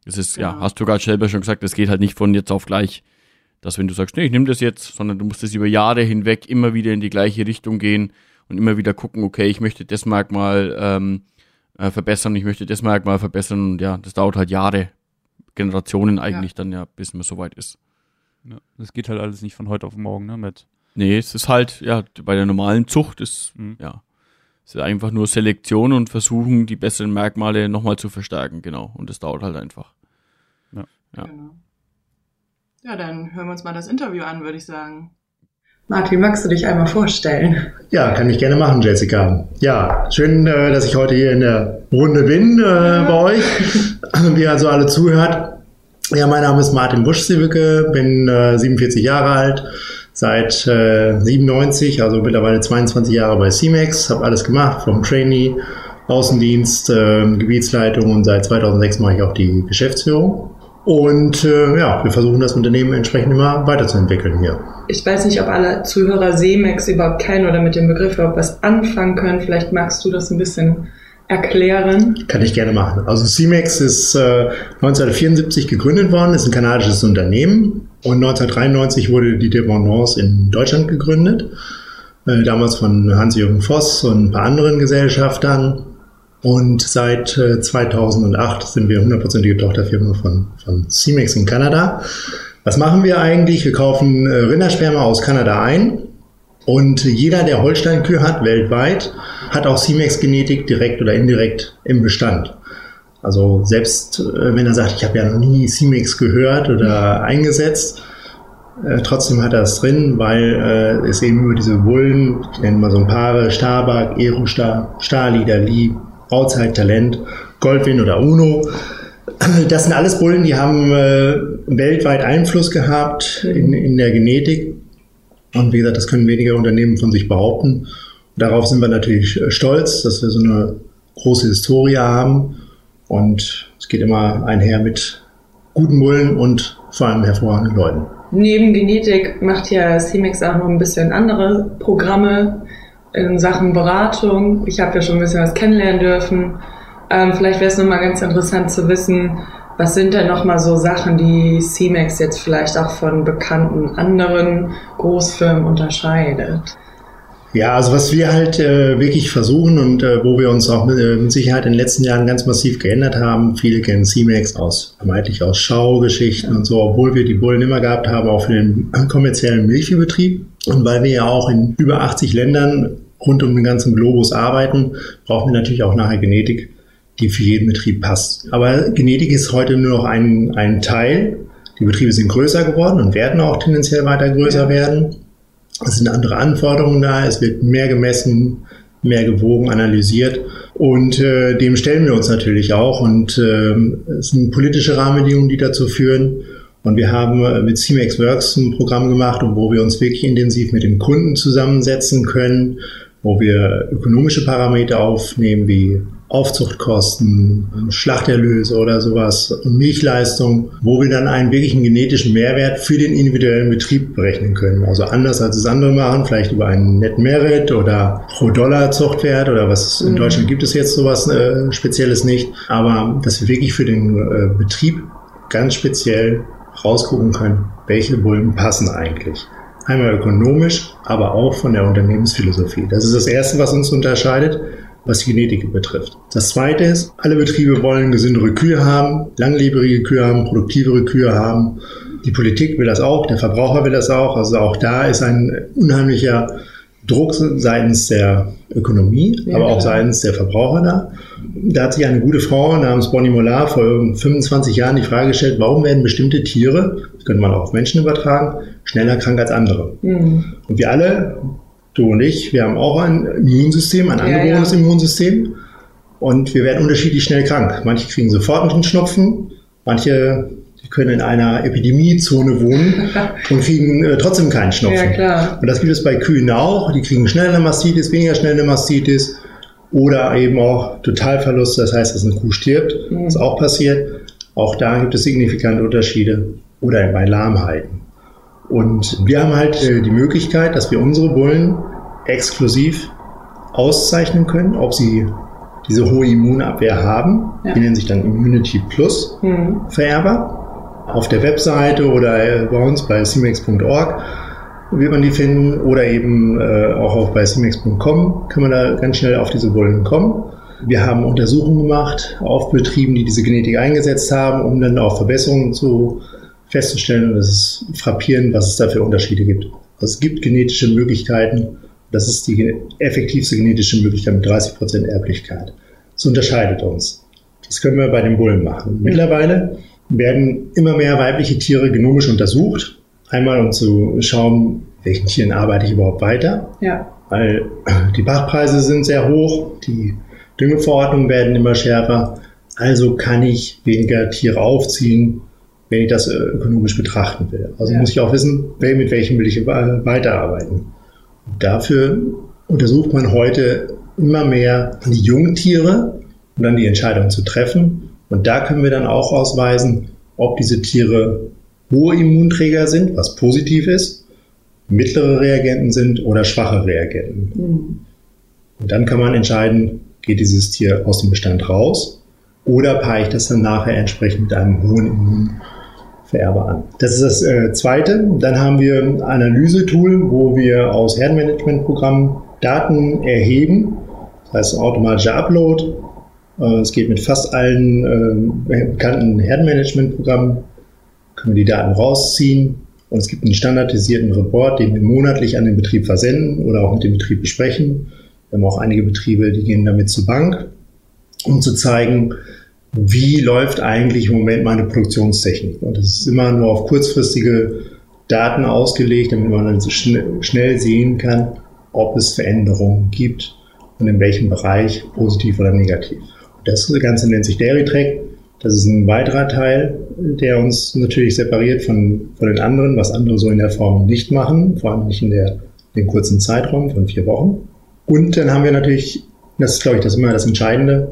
es ist, ja, ja hast du gerade selber schon gesagt, es geht halt nicht von jetzt auf gleich, dass wenn du sagst, nee, ich nehme das jetzt, sondern du musst es über Jahre hinweg immer wieder in die gleiche Richtung gehen und immer wieder gucken, okay, ich möchte das Merkmal ähm, äh, verbessern, ich möchte das Merkmal verbessern und ja, das dauert halt Jahre, Generationen eigentlich ja. dann ja, bis man soweit ist. Ja, das geht halt alles nicht von heute auf morgen, ne, mit. Nee, es ist halt, ja, bei der normalen Zucht ist, mhm. ja, es ist einfach nur Selektion und versuchen, die besseren Merkmale nochmal zu verstärken, genau. Und das dauert halt einfach. Ja. Ja. Genau. ja, dann hören wir uns mal das Interview an, würde ich sagen. Martin, magst du dich einmal vorstellen? Ja, kann ich gerne machen, Jessica. Ja, schön, äh, dass ich heute hier in der Runde bin äh, bei euch, wie also alle zuhört. Ja, mein Name ist Martin Busch-Siewicke, bin äh, 47 Jahre alt, seit äh, 97, also mittlerweile 22 Jahre bei CMAX, habe alles gemacht, vom Trainee, Außendienst, äh, Gebietsleitung und seit 2006 mache ich auch die Geschäftsführung. Und äh, ja, wir versuchen das Unternehmen entsprechend immer weiterzuentwickeln hier. Ich weiß nicht, ob alle Zuhörer Semex überhaupt kennen oder mit dem Begriff überhaupt was anfangen können. Vielleicht magst du das ein bisschen erklären. Kann ich gerne machen. Also CMEX ist äh, 1974 gegründet worden, ist ein kanadisches Unternehmen und 1993 wurde die Dependance in Deutschland gegründet. Äh, damals von Hans-Jürgen Voss und ein paar anderen Gesellschaftern. Und seit äh, 2008 sind wir hundertprozentige Tochterfirma von, von CMEX in Kanada. Was machen wir eigentlich? Wir kaufen äh, Rindersperma aus Kanada ein und jeder, der Holstein-Kühe hat, weltweit, hat auch CMEX-Genetik direkt oder indirekt im Bestand. Also selbst äh, wenn er sagt, ich habe ja noch nie CMEX gehört oder eingesetzt, äh, trotzdem hat er es drin, weil äh, es eben über diese Bullen, die nennen wir so ein Paare, Starbuck, Aerostar, Stali, Dali, Bauzeit, Talent, Goldwin oder Uno. Das sind alles Bullen, die haben äh, weltweit Einfluss gehabt in, in der Genetik. Und wie gesagt, das können weniger Unternehmen von sich behaupten. Darauf sind wir natürlich äh, stolz, dass wir so eine große Historie haben. Und es geht immer einher mit guten Bullen und vor allem hervorragenden Leuten. Neben Genetik macht ja CMEX auch noch ein bisschen andere Programme in Sachen Beratung. Ich habe ja schon ein bisschen was kennenlernen dürfen. Ähm, vielleicht wäre es nochmal ganz interessant zu wissen, was sind denn nochmal so Sachen, die CMEX jetzt vielleicht auch von bekannten anderen Großfirmen unterscheidet? Ja, also was wir halt äh, wirklich versuchen und äh, wo wir uns auch mit, äh, mit, Sicherheit in den letzten Jahren ganz massiv geändert haben, viele kennen CMAX aus, vermeintlich aus Schaugeschichten und so, obwohl wir die Bullen immer gehabt haben, auch für den kommerziellen Milchviehbetrieb. Und weil wir ja auch in über 80 Ländern rund um den ganzen Globus arbeiten, brauchen wir natürlich auch nachher Genetik, die für jeden Betrieb passt. Aber Genetik ist heute nur noch ein, ein Teil. Die Betriebe sind größer geworden und werden auch tendenziell weiter größer werden. Es sind andere Anforderungen da, es wird mehr gemessen, mehr gewogen, analysiert. Und äh, dem stellen wir uns natürlich auch. Und äh, es sind politische Rahmenbedingungen, die dazu führen. Und wir haben äh, mit CMAX Works ein Programm gemacht, wo wir uns wirklich intensiv mit dem Kunden zusammensetzen können, wo wir ökonomische Parameter aufnehmen wie Aufzuchtkosten, Schlachterlöse oder sowas, Milchleistung, wo wir dann einen wirklichen genetischen Mehrwert für den individuellen Betrieb berechnen können. Also anders als es andere machen, vielleicht über einen Net Merit oder pro Dollar Zuchtwert oder was in mhm. Deutschland gibt es jetzt sowas äh, Spezielles nicht, aber dass wir wirklich für den äh, Betrieb ganz speziell rausgucken können, welche Bullen passen eigentlich. Einmal ökonomisch, aber auch von der Unternehmensphilosophie. Das ist das Erste, was uns unterscheidet was die Genetik betrifft. Das zweite ist, alle Betriebe wollen gesündere Kühe haben, langlebrige Kühe haben, produktivere Kühe haben. Die Politik will das auch, der Verbraucher will das auch. Also auch da ist ein unheimlicher Druck seitens der Ökonomie, ja, aber auch seitens der Verbraucher da. Da hat sich eine gute Frau namens Bonnie Mollard vor 25 Jahren die Frage gestellt, warum werden bestimmte Tiere, das könnte man auch auf Menschen übertragen, schneller krank als andere. Mhm. Und wir alle du und ich, wir haben auch ein Immunsystem, ein angeborenes ja, ja. Immunsystem. Und wir werden unterschiedlich schnell krank. Manche kriegen sofort einen Schnupfen, manche können in einer Epidemiezone wohnen und kriegen äh, trotzdem keinen Schnupfen. Ja. Und das gibt es bei Kühen auch. Die kriegen schnell eine Mastitis, weniger schnell eine Mastitis oder eben auch Totalverlust. Das heißt, dass eine Kuh stirbt, mhm. was auch passiert. Auch da gibt es signifikante Unterschiede oder bei Lahmheiten. Und wir haben halt äh, die Möglichkeit, dass wir unsere Bullen exklusiv auszeichnen können, ob sie diese hohe Immunabwehr haben. Ja. Die nennen sich dann Immunity Plus mhm. Vererber. Auf der Webseite oder bei uns bei cmex.org wird man die finden oder eben äh, auch auf bei cmex.com kann man da ganz schnell auf diese Bullen kommen. Wir haben Untersuchungen gemacht auf Betrieben, die diese Genetik eingesetzt haben, um dann auch Verbesserungen zu festzustellen und es ist frappierend, was es da für Unterschiede gibt. Es gibt genetische Möglichkeiten. Das ist die effektivste genetische Möglichkeit mit 30 Prozent Erblichkeit. Das unterscheidet uns. Das können wir bei den Bullen machen. Mittlerweile werden immer mehr weibliche Tiere genomisch untersucht. Einmal um zu schauen, welchen Tieren arbeite ich überhaupt weiter. Ja. Weil die Bachpreise sind sehr hoch, die Düngeverordnungen werden immer schärfer. Also kann ich weniger Tiere aufziehen, wenn ich das äh, ökonomisch betrachten will. Also ja. muss ich auch wissen, mit welchem will ich weiterarbeiten. dafür untersucht man heute immer mehr die Jungtiere, um dann die Entscheidung zu treffen. Und da können wir dann auch ausweisen, ob diese Tiere hohe Immunträger sind, was positiv ist, mittlere Reagenten sind oder schwache Reagenten. Mhm. Und dann kann man entscheiden, geht dieses Tier aus dem Bestand raus oder paare ich das dann nachher entsprechend mit einem hohen Immun Vererber an. Das ist das äh, Zweite. Dann haben wir ein Analysetool, wo wir aus Herdenmanagementprogrammen Daten erheben. Das heißt automatischer Upload. Äh, es geht mit fast allen äh, bekannten Herdenmanagementprogrammen. Können wir die Daten rausziehen. Und es gibt einen standardisierten Report, den wir monatlich an den Betrieb versenden oder auch mit dem Betrieb besprechen. Wir haben auch einige Betriebe, die gehen damit zur Bank, um zu zeigen, wie läuft eigentlich im Moment meine Produktionstechnik. Und das ist immer nur auf kurzfristige Daten ausgelegt, damit man dann so schnell sehen kann, ob es Veränderungen gibt und in welchem Bereich, positiv oder negativ. Das Ganze nennt sich Dairy Track. Das ist ein weiterer Teil, der uns natürlich separiert von, von den anderen, was andere so in der Form nicht machen, vor allem nicht in, der, dem kurzen Zeitraum von vier Wochen. Und dann haben wir natürlich, das ist glaube ich das immer das Entscheidende,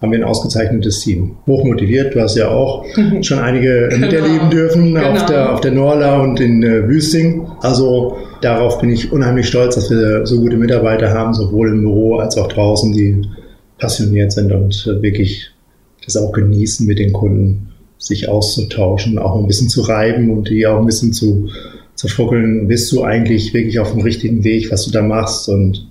haben wir ein ausgezeichnetes Team. Hochmotiviert, du hast ja auch schon einige genau. miterleben dürfen genau. auf, der, auf der Norla und in äh, Wüsting. Also darauf bin ich unheimlich stolz, dass wir so gute Mitarbeiter haben, sowohl im Büro als auch draußen, die passioniert sind und äh, wirklich das auch genießen, mit den Kunden sich auszutauschen, auch ein bisschen zu reiben und die auch ein bisschen zu, zu fruckeln. Bist du eigentlich wirklich auf dem richtigen Weg, was du da machst? Und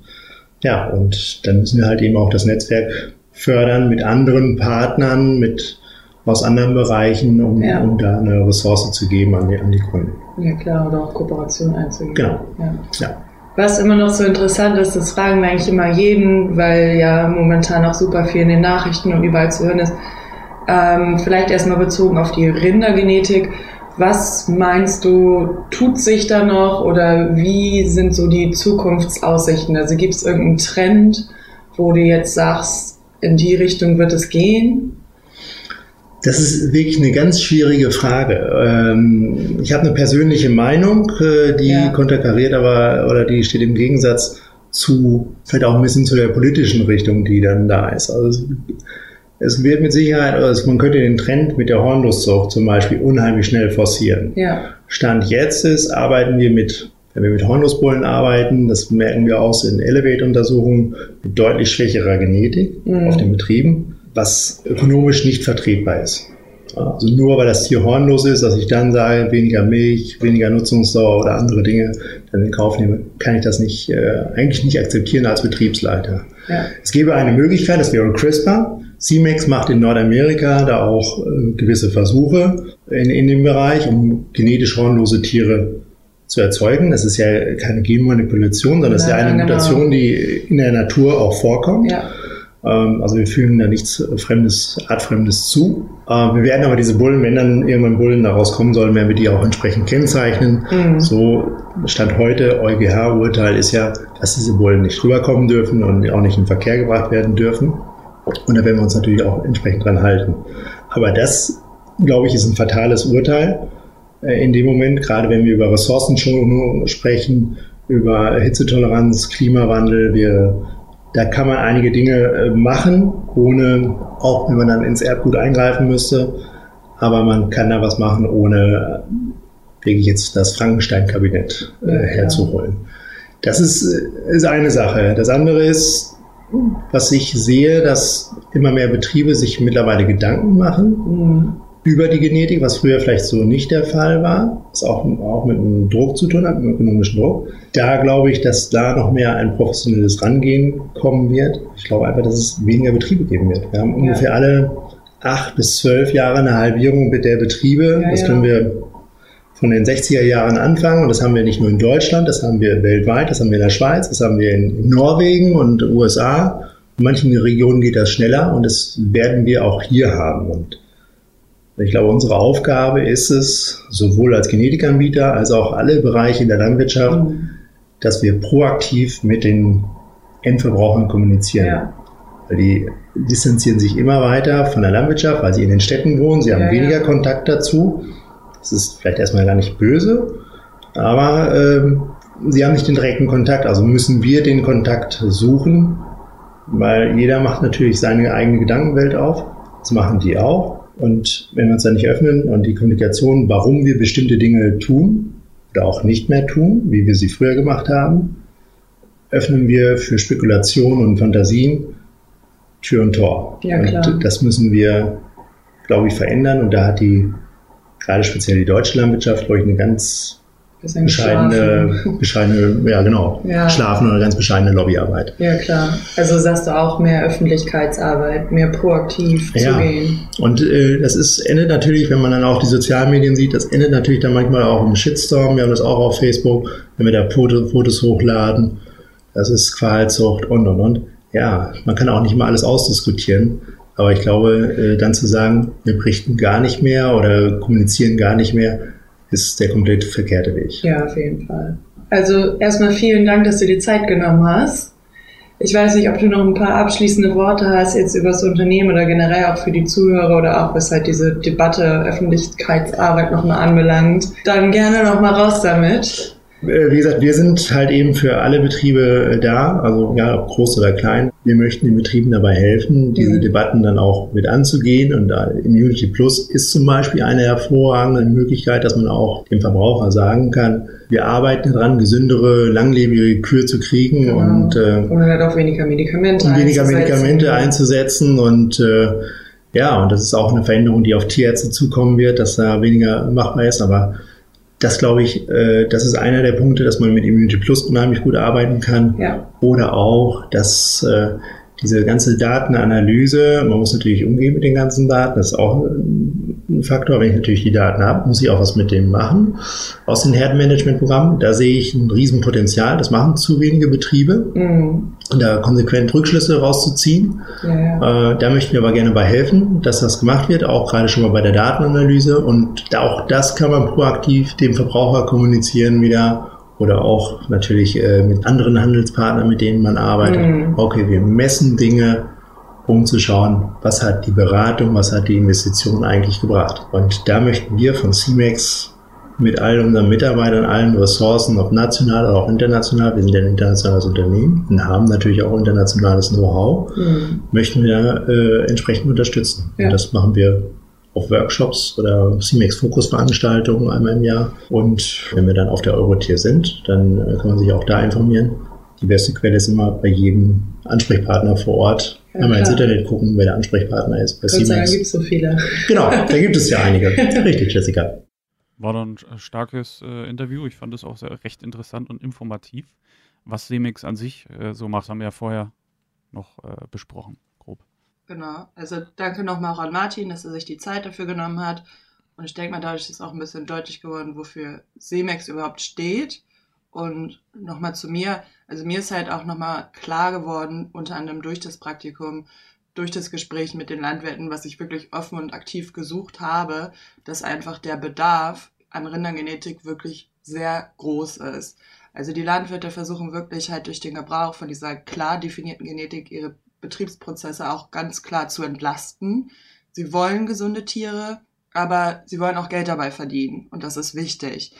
ja, und dann müssen wir halt eben auch das Netzwerk fördern mit anderen Partnern, mit aus anderen Bereichen, um, ja. um da eine Ressource zu geben an die, an die Kunden. Ja klar, oder auch Kooperation einzugehen. Genau. Ja. ja. Was immer noch so interessant ist, das fragen wir eigentlich immer jeden, weil ja momentan auch super viel in den Nachrichten und überall zu hören ist. Ähm, vielleicht erstmal bezogen auf die Rindergenetik. Was meinst du, tut sich da noch oder wie sind so die Zukunftsaussichten? Also gibt es irgendeinen Trend, wo du jetzt sagst, in die Richtung wird es gehen? Das ist wirklich eine ganz schwierige Frage. Ähm, ich habe eine persönliche Meinung, äh, die ja. konterkariert aber oder die steht im Gegensatz zu vielleicht auch ein bisschen zu der politischen Richtung, die dann da ist. Also es wird mit Sicherheit, also man könnte den Trend mit der Hornlustzucht zum Beispiel unheimlich schnell forcieren. Ja. Stand jetzt ist, arbeiten wir mit, wenn wir mit Hornlustbullen arbeiten, das merken wir aus in Elevate-Untersuchungen, mit deutlich schwächerer Genetik mhm. auf den Betrieben, was ökonomisch nicht vertretbar ist. Also nur weil das Tier hornlos ist, dass ich dann sage, weniger Milch, weniger Nutzungsdauer oder andere Dinge dann in Kauf nehme, kann ich das nicht, äh, eigentlich nicht akzeptieren als Betriebsleiter. Ja. Es gäbe eine Möglichkeit, das wäre CRISPR. CIMEX macht in Nordamerika da auch äh, gewisse Versuche in, in dem Bereich, um genetisch hornlose Tiere zu erzeugen. Das ist ja keine Genmanipulation, sondern das ist ja eine genau. Mutation, die in der Natur auch vorkommt. Ja. Ähm, also wir fügen da nichts Fremdes, Artfremdes zu. Äh, wir werden aber diese Bullen, wenn dann irgendwann Bullen da rauskommen sollen, werden wir die auch entsprechend kennzeichnen. Mhm. So Stand heute, EuGH-Urteil ist ja, dass diese Bullen nicht rüberkommen dürfen und auch nicht in Verkehr gebracht werden dürfen. Und da werden wir uns natürlich auch entsprechend dran halten. Aber das, glaube ich, ist ein fatales Urteil äh, in dem Moment, gerade wenn wir über Ressourcenschonung sprechen, über Hitzetoleranz, Klimawandel, wir, da kann man einige Dinge äh, machen, ohne, auch wenn man dann ins Erbgut eingreifen müsste, aber man kann da was machen, ohne äh, wirklich jetzt das Frankenstein-Kabinett äh, herzuholen. Das ist, ist eine Sache. Das andere ist, was ich sehe, dass immer mehr Betriebe sich mittlerweile Gedanken machen mhm. Über die Genetik, was früher vielleicht so nicht der Fall war, was auch, auch mit dem Druck zu tun hat, mit dem ökonomischen Druck. Da glaube ich, dass da noch mehr ein professionelles Rangehen kommen wird. Ich glaube einfach, dass es weniger Betriebe geben wird. Wir haben ja. ungefähr alle acht bis zwölf Jahre eine Halbierung der Betriebe. Ja, das können wir von den 60er Jahren anfangen. Und das haben wir nicht nur in Deutschland, das haben wir weltweit, das haben wir in der Schweiz, das haben wir in Norwegen und USA. In manchen Regionen geht das schneller und das werden wir auch hier haben. Und ich glaube, unsere Aufgabe ist es, sowohl als Genetikanbieter als auch alle Bereiche in der Landwirtschaft, mhm. dass wir proaktiv mit den Endverbrauchern kommunizieren. Ja. Weil die distanzieren sich immer weiter von der Landwirtschaft, weil sie in den Städten wohnen, sie haben ja, weniger ja. Kontakt dazu. Das ist vielleicht erstmal gar nicht böse, aber ähm, sie haben nicht den direkten Kontakt, also müssen wir den Kontakt suchen, weil jeder macht natürlich seine eigene Gedankenwelt auf. Das machen die auch. Und wenn wir uns da nicht öffnen und die Kommunikation, warum wir bestimmte Dinge tun oder auch nicht mehr tun, wie wir sie früher gemacht haben, öffnen wir für Spekulation und Fantasien Tür und Tor. Ja, und das müssen wir, glaube ich, verändern. Und da hat die gerade speziell die deutsche Landwirtschaft, glaube ich, eine ganz bescheidene, bescheidene, ja genau, ja. schlafen oder ganz bescheidene Lobbyarbeit. Ja klar. Also sagst du auch mehr Öffentlichkeitsarbeit, mehr proaktiv ja. zu gehen. Und äh, das ist endet natürlich, wenn man dann auch die Sozialmedien sieht, das endet natürlich dann manchmal auch im Shitstorm. Wir haben das auch auf Facebook, wenn wir da Fotos hochladen. Das ist Qualzucht und und und. Ja, man kann auch nicht mal alles ausdiskutieren. Aber ich glaube, äh, dann zu sagen, wir berichten gar nicht mehr oder kommunizieren gar nicht mehr, ist der komplett verkehrte Weg. Ja, auf jeden Fall. Also erstmal vielen Dank, dass du dir Zeit genommen hast. Ich weiß nicht, ob du noch ein paar abschließende Worte hast jetzt über das Unternehmen oder generell auch für die Zuhörer oder auch was halt diese Debatte Öffentlichkeitsarbeit nochmal anbelangt. Dann gerne nochmal raus damit. Äh, wie gesagt, wir sind halt eben für alle Betriebe äh, da, also ja, ob groß oder klein. Wir möchten den Betrieben dabei helfen, diese mhm. Debatten dann auch mit anzugehen. Und Immunity Plus ist zum Beispiel eine hervorragende Möglichkeit, dass man auch dem Verbraucher sagen kann, wir arbeiten daran, gesündere, langlebige Kühe zu kriegen genau. und äh, und halt auch weniger Medikamente, und weniger Medikamente einzusetzen und äh, ja, und das ist auch eine Veränderung, die auf Tierärzte zukommen wird, dass da weniger machbar ist, aber das glaube ich, äh, das ist einer der Punkte, dass man mit Immunity Plus unheimlich gut arbeiten kann. Ja. Oder auch, dass äh, diese ganze Datenanalyse, man muss natürlich umgehen mit den ganzen Daten, das ist auch ein Faktor. Wenn ich natürlich die Daten habe, muss ich auch was mit dem machen. Aus den Herdenmanagementprogrammen, da sehe ich ein Riesenpotenzial. Das machen zu wenige Betriebe. Mhm. Da konsequent Rückschlüsse rauszuziehen. Ja, ja. Äh, da möchten wir aber gerne bei helfen, dass das gemacht wird, auch gerade schon mal bei der Datenanalyse. Und auch das kann man proaktiv dem Verbraucher kommunizieren wieder oder auch natürlich äh, mit anderen Handelspartnern, mit denen man arbeitet. Mhm. Okay, wir messen Dinge, um zu schauen, was hat die Beratung, was hat die Investition eigentlich gebracht. Und da möchten wir von CMAX mit all unseren Mitarbeitern, allen Ressourcen, ob national oder auch international, wir sind ja ein internationales Unternehmen und haben natürlich auch internationales Know-how, mhm. möchten wir äh, entsprechend unterstützen. Ja. Und das machen wir auf Workshops oder CMAX Fokus Veranstaltungen einmal im Jahr. Und wenn wir dann auf der Eurotier sind, dann äh, kann man sich auch da informieren. Die beste Quelle ist immer bei jedem Ansprechpartner vor Ort. Ja, Einmal ins Internet gucken, wer der Ansprechpartner ist. Bei Gott sei Dank gibt es so viele. Genau, da gibt es ja einige. Richtig, Jessica. War dann ein starkes äh, Interview. Ich fand es auch sehr, recht interessant und informativ. Was Semix an sich äh, so macht, haben wir ja vorher noch äh, besprochen, grob. Genau. Also danke nochmal auch an Martin, dass er sich die Zeit dafür genommen hat. Und ich denke mal, dadurch ist auch ein bisschen deutlich geworden, wofür Semex überhaupt steht. Und nochmal zu mir, also mir ist halt auch nochmal klar geworden, unter anderem durch das Praktikum, durch das Gespräch mit den Landwirten, was ich wirklich offen und aktiv gesucht habe, dass einfach der Bedarf an Rindergenetik wirklich sehr groß ist. Also die Landwirte versuchen wirklich halt durch den Gebrauch von dieser klar definierten Genetik ihre Betriebsprozesse auch ganz klar zu entlasten. Sie wollen gesunde Tiere, aber sie wollen auch Geld dabei verdienen und das ist wichtig.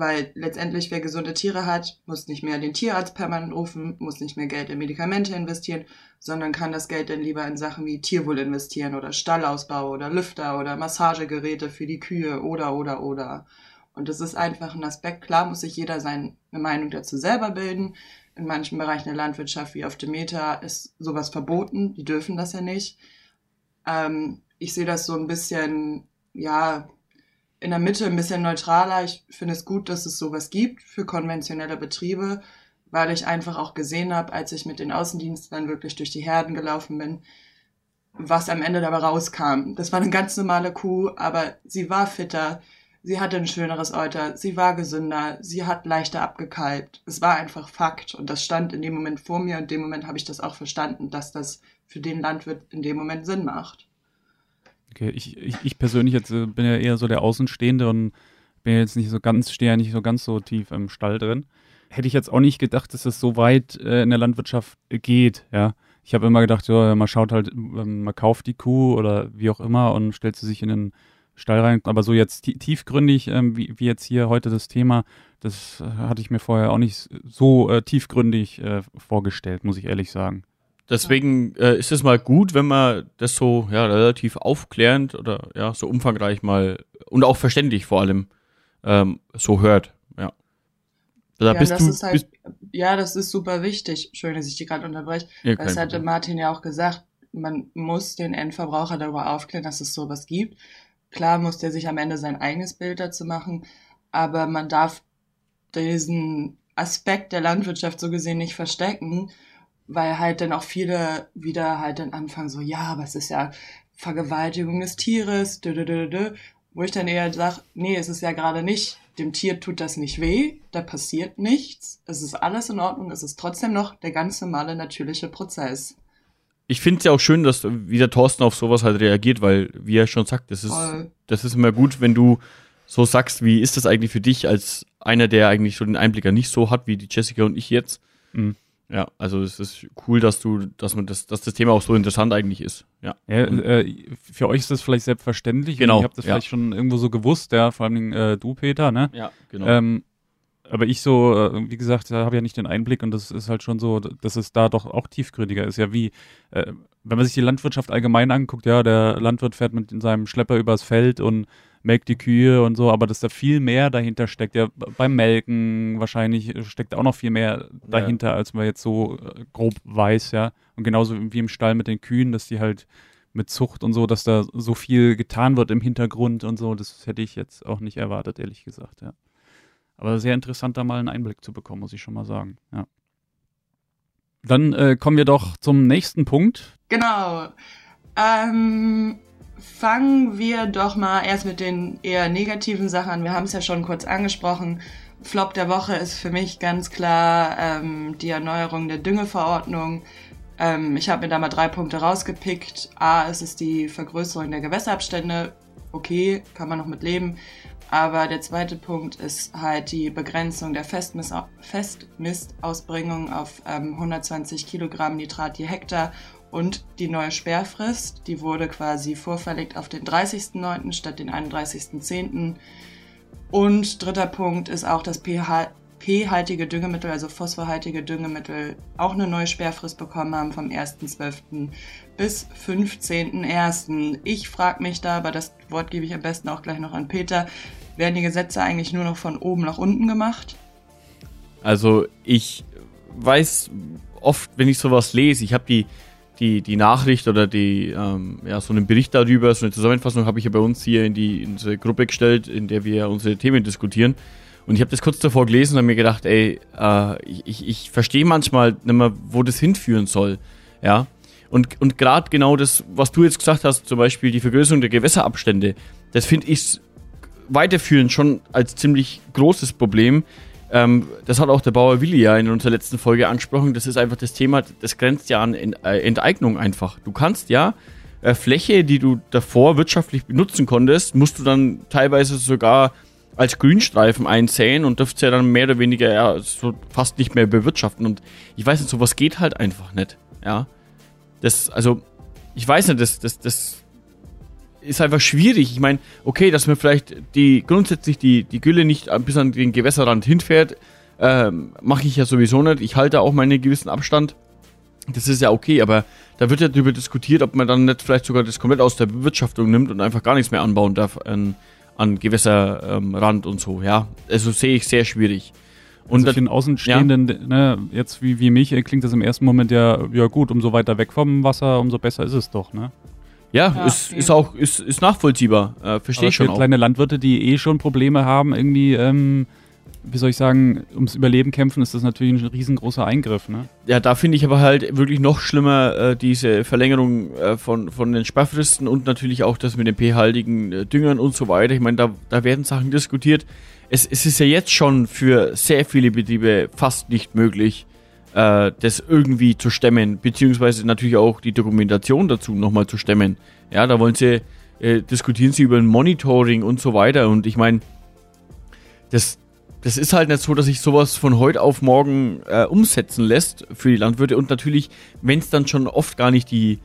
Weil letztendlich, wer gesunde Tiere hat, muss nicht mehr den Tierarzt permanent rufen, muss nicht mehr Geld in Medikamente investieren, sondern kann das Geld dann lieber in Sachen wie Tierwohl investieren oder Stallausbau oder Lüfter oder Massagegeräte für die Kühe oder, oder, oder. Und das ist einfach ein Aspekt. Klar muss sich jeder seine Meinung dazu selber bilden. In manchen Bereichen der Landwirtschaft, wie auf Demeter, ist sowas verboten. Die dürfen das ja nicht. Ähm, ich sehe das so ein bisschen, ja, in der Mitte ein bisschen neutraler. Ich finde es gut, dass es sowas gibt für konventionelle Betriebe, weil ich einfach auch gesehen habe, als ich mit den Außendiensten dann wirklich durch die Herden gelaufen bin, was am Ende dabei rauskam. Das war eine ganz normale Kuh, aber sie war fitter, sie hatte ein schöneres Euter, sie war gesünder, sie hat leichter abgekalbt. Es war einfach Fakt und das stand in dem Moment vor mir und in dem Moment habe ich das auch verstanden, dass das für den Landwirt in dem Moment Sinn macht. Okay, ich, ich, ich persönlich jetzt äh, bin ja eher so der Außenstehende und bin jetzt nicht so ganz, stehe ja nicht so ganz so tief im Stall drin. Hätte ich jetzt auch nicht gedacht, dass es so weit äh, in der Landwirtschaft geht, ja. Ich habe immer gedacht, ja, man schaut halt, ähm, man kauft die Kuh oder wie auch immer und stellt sie sich in den Stall rein. Aber so jetzt tiefgründig, ähm, wie, wie, jetzt hier heute das Thema, das äh, hatte ich mir vorher auch nicht so äh, tiefgründig äh, vorgestellt, muss ich ehrlich sagen. Deswegen äh, ist es mal gut, wenn man das so ja, relativ aufklärend oder ja, so umfangreich mal und auch verständlich vor allem ähm, so hört. Ja. Da ja, bist das du, ist halt, ja, das ist super wichtig. Schön, dass ich dich gerade unterbreche. Ja, das hatte Martin ja auch gesagt, man muss den Endverbraucher darüber aufklären, dass es sowas gibt. Klar muss der sich am Ende sein eigenes Bild dazu machen, aber man darf diesen Aspekt der Landwirtschaft so gesehen nicht verstecken weil halt dann auch viele wieder halt dann anfangen so, ja, aber es ist ja Vergewaltigung des Tieres, dö, dö, dö, dö, wo ich dann eher sage, nee, es ist ja gerade nicht, dem Tier tut das nicht weh, da passiert nichts, es ist alles in Ordnung, es ist trotzdem noch der ganz normale natürliche Prozess. Ich finde es ja auch schön, dass wie der Thorsten auf sowas halt reagiert, weil, wie er schon sagt, das ist, das ist immer gut, wenn du so sagst, wie ist das eigentlich für dich als einer, der eigentlich so den Einblick nicht so hat, wie die Jessica und ich jetzt. Mhm. Ja, also es ist cool, dass du, dass man das, dass das Thema auch so interessant eigentlich ist. Ja. ja äh, für euch ist das vielleicht selbstverständlich. Genau. Ihr habt das ja. vielleicht schon irgendwo so gewusst, ja, vor allem äh, du, Peter, ne? Ja, genau. Ähm, aber ich so, äh, wie gesagt, habe ja nicht den Einblick und das ist halt schon so, dass es da doch auch tiefgründiger ist. Ja, wie, äh, wenn man sich die Landwirtschaft allgemein anguckt, ja, der Landwirt fährt mit seinem Schlepper übers Feld und melkt die Kühe und so, aber dass da viel mehr dahinter steckt. Ja, beim Melken wahrscheinlich steckt auch noch viel mehr dahinter, ja. als man jetzt so äh, grob weiß, ja. Und genauso wie im Stall mit den Kühen, dass die halt mit Zucht und so, dass da so viel getan wird im Hintergrund und so, das hätte ich jetzt auch nicht erwartet, ehrlich gesagt, ja. Aber sehr interessant, da mal einen Einblick zu bekommen, muss ich schon mal sagen, ja. Dann äh, kommen wir doch zum nächsten Punkt. Genau. Ähm, fangen wir doch mal erst mit den eher negativen Sachen an. Wir haben es ja schon kurz angesprochen. Flop der Woche ist für mich ganz klar ähm, die Erneuerung der Düngeverordnung. Ähm, ich habe mir da mal drei Punkte rausgepickt. A, ist es die Vergrößerung der Gewässerabstände. Okay, kann man noch mit leben. Aber der zweite Punkt ist halt die Begrenzung der Festmistausbringung auf ähm, 120 Kilogramm Nitrat je Hektar und die neue Sperrfrist, die wurde quasi vorverlegt auf den 30.09. statt den 31.10. Und dritter Punkt ist auch, dass pH-haltige Düngemittel, also phosphorhaltige Düngemittel, auch eine neue Sperrfrist bekommen haben vom 1.12. bis 15.01. Ich frage mich da, aber das Wort gebe ich am besten auch gleich noch an Peter, werden die Gesetze eigentlich nur noch von oben nach unten gemacht? Also ich weiß oft, wenn ich sowas lese, ich habe die die, die Nachricht oder die, ähm, ja, so einen Bericht darüber, so eine Zusammenfassung habe ich ja bei uns hier in die in unsere Gruppe gestellt, in der wir unsere Themen diskutieren. Und ich habe das kurz davor gelesen und habe mir gedacht, ey, äh, ich, ich verstehe manchmal nicht mehr, wo das hinführen soll. Ja. Und, und gerade genau das, was du jetzt gesagt hast, zum Beispiel die Vergrößerung der Gewässerabstände, das finde ich weiterführend schon als ziemlich großes Problem, ähm, das hat auch der Bauer Willi ja in unserer letzten Folge angesprochen. Das ist einfach das Thema, das grenzt ja an äh, Enteignung einfach. Du kannst ja äh, Fläche, die du davor wirtschaftlich benutzen konntest, musst du dann teilweise sogar als Grünstreifen einsäen und dürft ja dann mehr oder weniger ja, so fast nicht mehr bewirtschaften. Und ich weiß nicht, sowas geht halt einfach nicht. Ja. Das, also, ich weiß nicht, das, das, das ist einfach schwierig. Ich meine, okay, dass man vielleicht die grundsätzlich die, die Gülle nicht bis an den Gewässerrand hinfährt, ähm, mache ich ja sowieso nicht. Ich halte auch meinen gewissen Abstand. Das ist ja okay, aber da wird ja darüber diskutiert, ob man dann nicht vielleicht sogar das komplett aus der Bewirtschaftung nimmt und einfach gar nichts mehr anbauen darf an, an Gewässerrand ähm, und so. Ja, also sehe ich sehr schwierig. Und also für den Außenstehenden, ja. ne, jetzt wie, wie mich, klingt das im ersten Moment ja, ja gut, umso weiter weg vom Wasser, umso besser ist es doch, ne? Ja, ja ist, ist auch ist, ist nachvollziehbar. Äh, Verstehe ich schon. Für auch. kleine Landwirte, die eh schon Probleme haben, irgendwie, ähm, wie soll ich sagen, ums Überleben kämpfen, ist das natürlich ein riesengroßer Eingriff. Ne? Ja, da finde ich aber halt wirklich noch schlimmer äh, diese Verlängerung äh, von, von den Sparfristen und natürlich auch das mit den pH-haltigen äh, Düngern und so weiter. Ich meine, da, da werden Sachen diskutiert. Es, es ist ja jetzt schon für sehr viele Betriebe fast nicht möglich, äh, das irgendwie zu stemmen, beziehungsweise natürlich auch die Dokumentation dazu nochmal zu stemmen. Ja, da wollen sie, äh, diskutieren sie über ein Monitoring und so weiter. Und ich meine, das, das ist halt nicht so, dass sich sowas von heute auf morgen äh, umsetzen lässt für die Landwirte. Und natürlich, wenn es dann schon oft gar nicht die,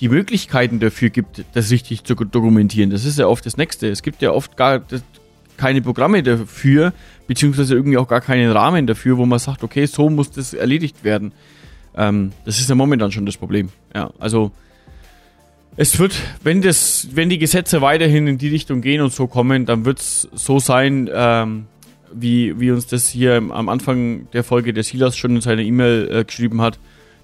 die Möglichkeiten dafür gibt, das richtig zu dokumentieren. Das ist ja oft das Nächste. Es gibt ja oft gar keine Programme dafür, beziehungsweise irgendwie auch gar keinen Rahmen dafür, wo man sagt, okay, so muss das erledigt werden. Ähm, das ist ja momentan schon das Problem. Ja, also es wird, wenn das, wenn die Gesetze weiterhin in die Richtung gehen und so kommen, dann wird es so sein, ähm, wie, wie uns das hier am Anfang der Folge der Silas schon in seiner E-Mail äh, geschrieben hat.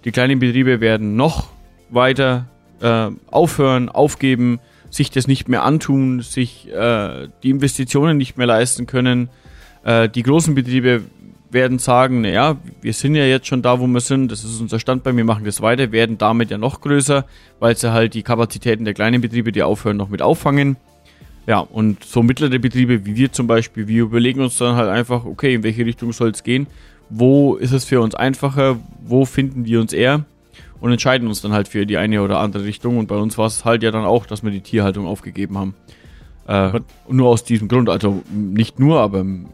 Die kleinen Betriebe werden noch weiter äh, aufhören, aufgeben, sich das nicht mehr antun, sich äh, die Investitionen nicht mehr leisten können. Äh, die großen Betriebe werden sagen, naja, wir sind ja jetzt schon da, wo wir sind, das ist unser Standbein, wir machen das weiter, werden damit ja noch größer, weil sie halt die Kapazitäten der kleinen Betriebe, die aufhören, noch mit auffangen. Ja, und so mittlere Betriebe wie wir zum Beispiel, wir überlegen uns dann halt einfach, okay, in welche Richtung soll es gehen, wo ist es für uns einfacher, wo finden wir uns eher und entscheiden uns dann halt für die eine oder andere Richtung. Und bei uns war es halt ja dann auch, dass wir die Tierhaltung aufgegeben haben. Äh, nur aus diesem Grund, also nicht nur, aber ein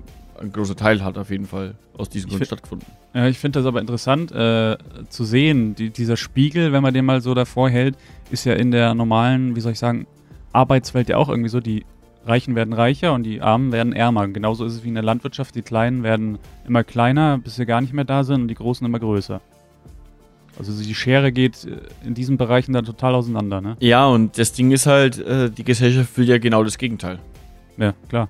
großer Teil hat auf jeden Fall aus diesem Grund stattgefunden. Ja, ich finde das aber interessant äh, zu sehen. Die, dieser Spiegel, wenn man den mal so davor hält, ist ja in der normalen, wie soll ich sagen, Arbeitswelt ja auch irgendwie so. Die Reichen werden reicher und die Armen werden ärmer. Genauso ist es wie in der Landwirtschaft. Die Kleinen werden immer kleiner, bis sie gar nicht mehr da sind und die Großen immer größer. Also die Schere geht äh, in diesen Bereichen dann total auseinander, ne? Ja, und das Ding ist halt, äh, die Gesellschaft will ja genau das Gegenteil. Ja, klar.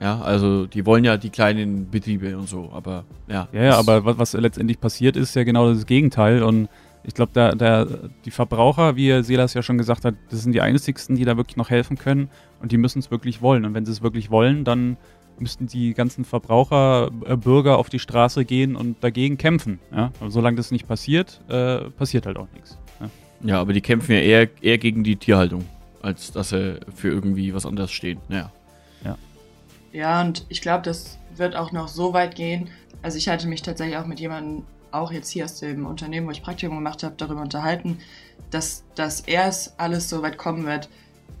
Ja, also die wollen ja die kleinen Betriebe und so, aber ja. Ja, ja, aber was, was letztendlich passiert, ist ja genau das Gegenteil. Und ich glaube, da, da, die Verbraucher, wie Selas ja schon gesagt hat, das sind die einzigsten, die da wirklich noch helfen können und die müssen es wirklich wollen. Und wenn sie es wirklich wollen, dann müssten die ganzen Verbraucher, äh, Bürger auf die Straße gehen und dagegen kämpfen. Ja? Aber solange das nicht passiert, äh, passiert halt auch nichts. Ja? ja, aber die kämpfen ja eher, eher gegen die Tierhaltung. als dass sie für irgendwie was anderes stehen. Naja. Ja, und ich glaube, das wird auch noch so weit gehen. Also ich hatte mich tatsächlich auch mit jemandem, auch jetzt hier aus dem Unternehmen, wo ich Praktikum gemacht habe, darüber unterhalten, dass das erst alles so weit kommen wird,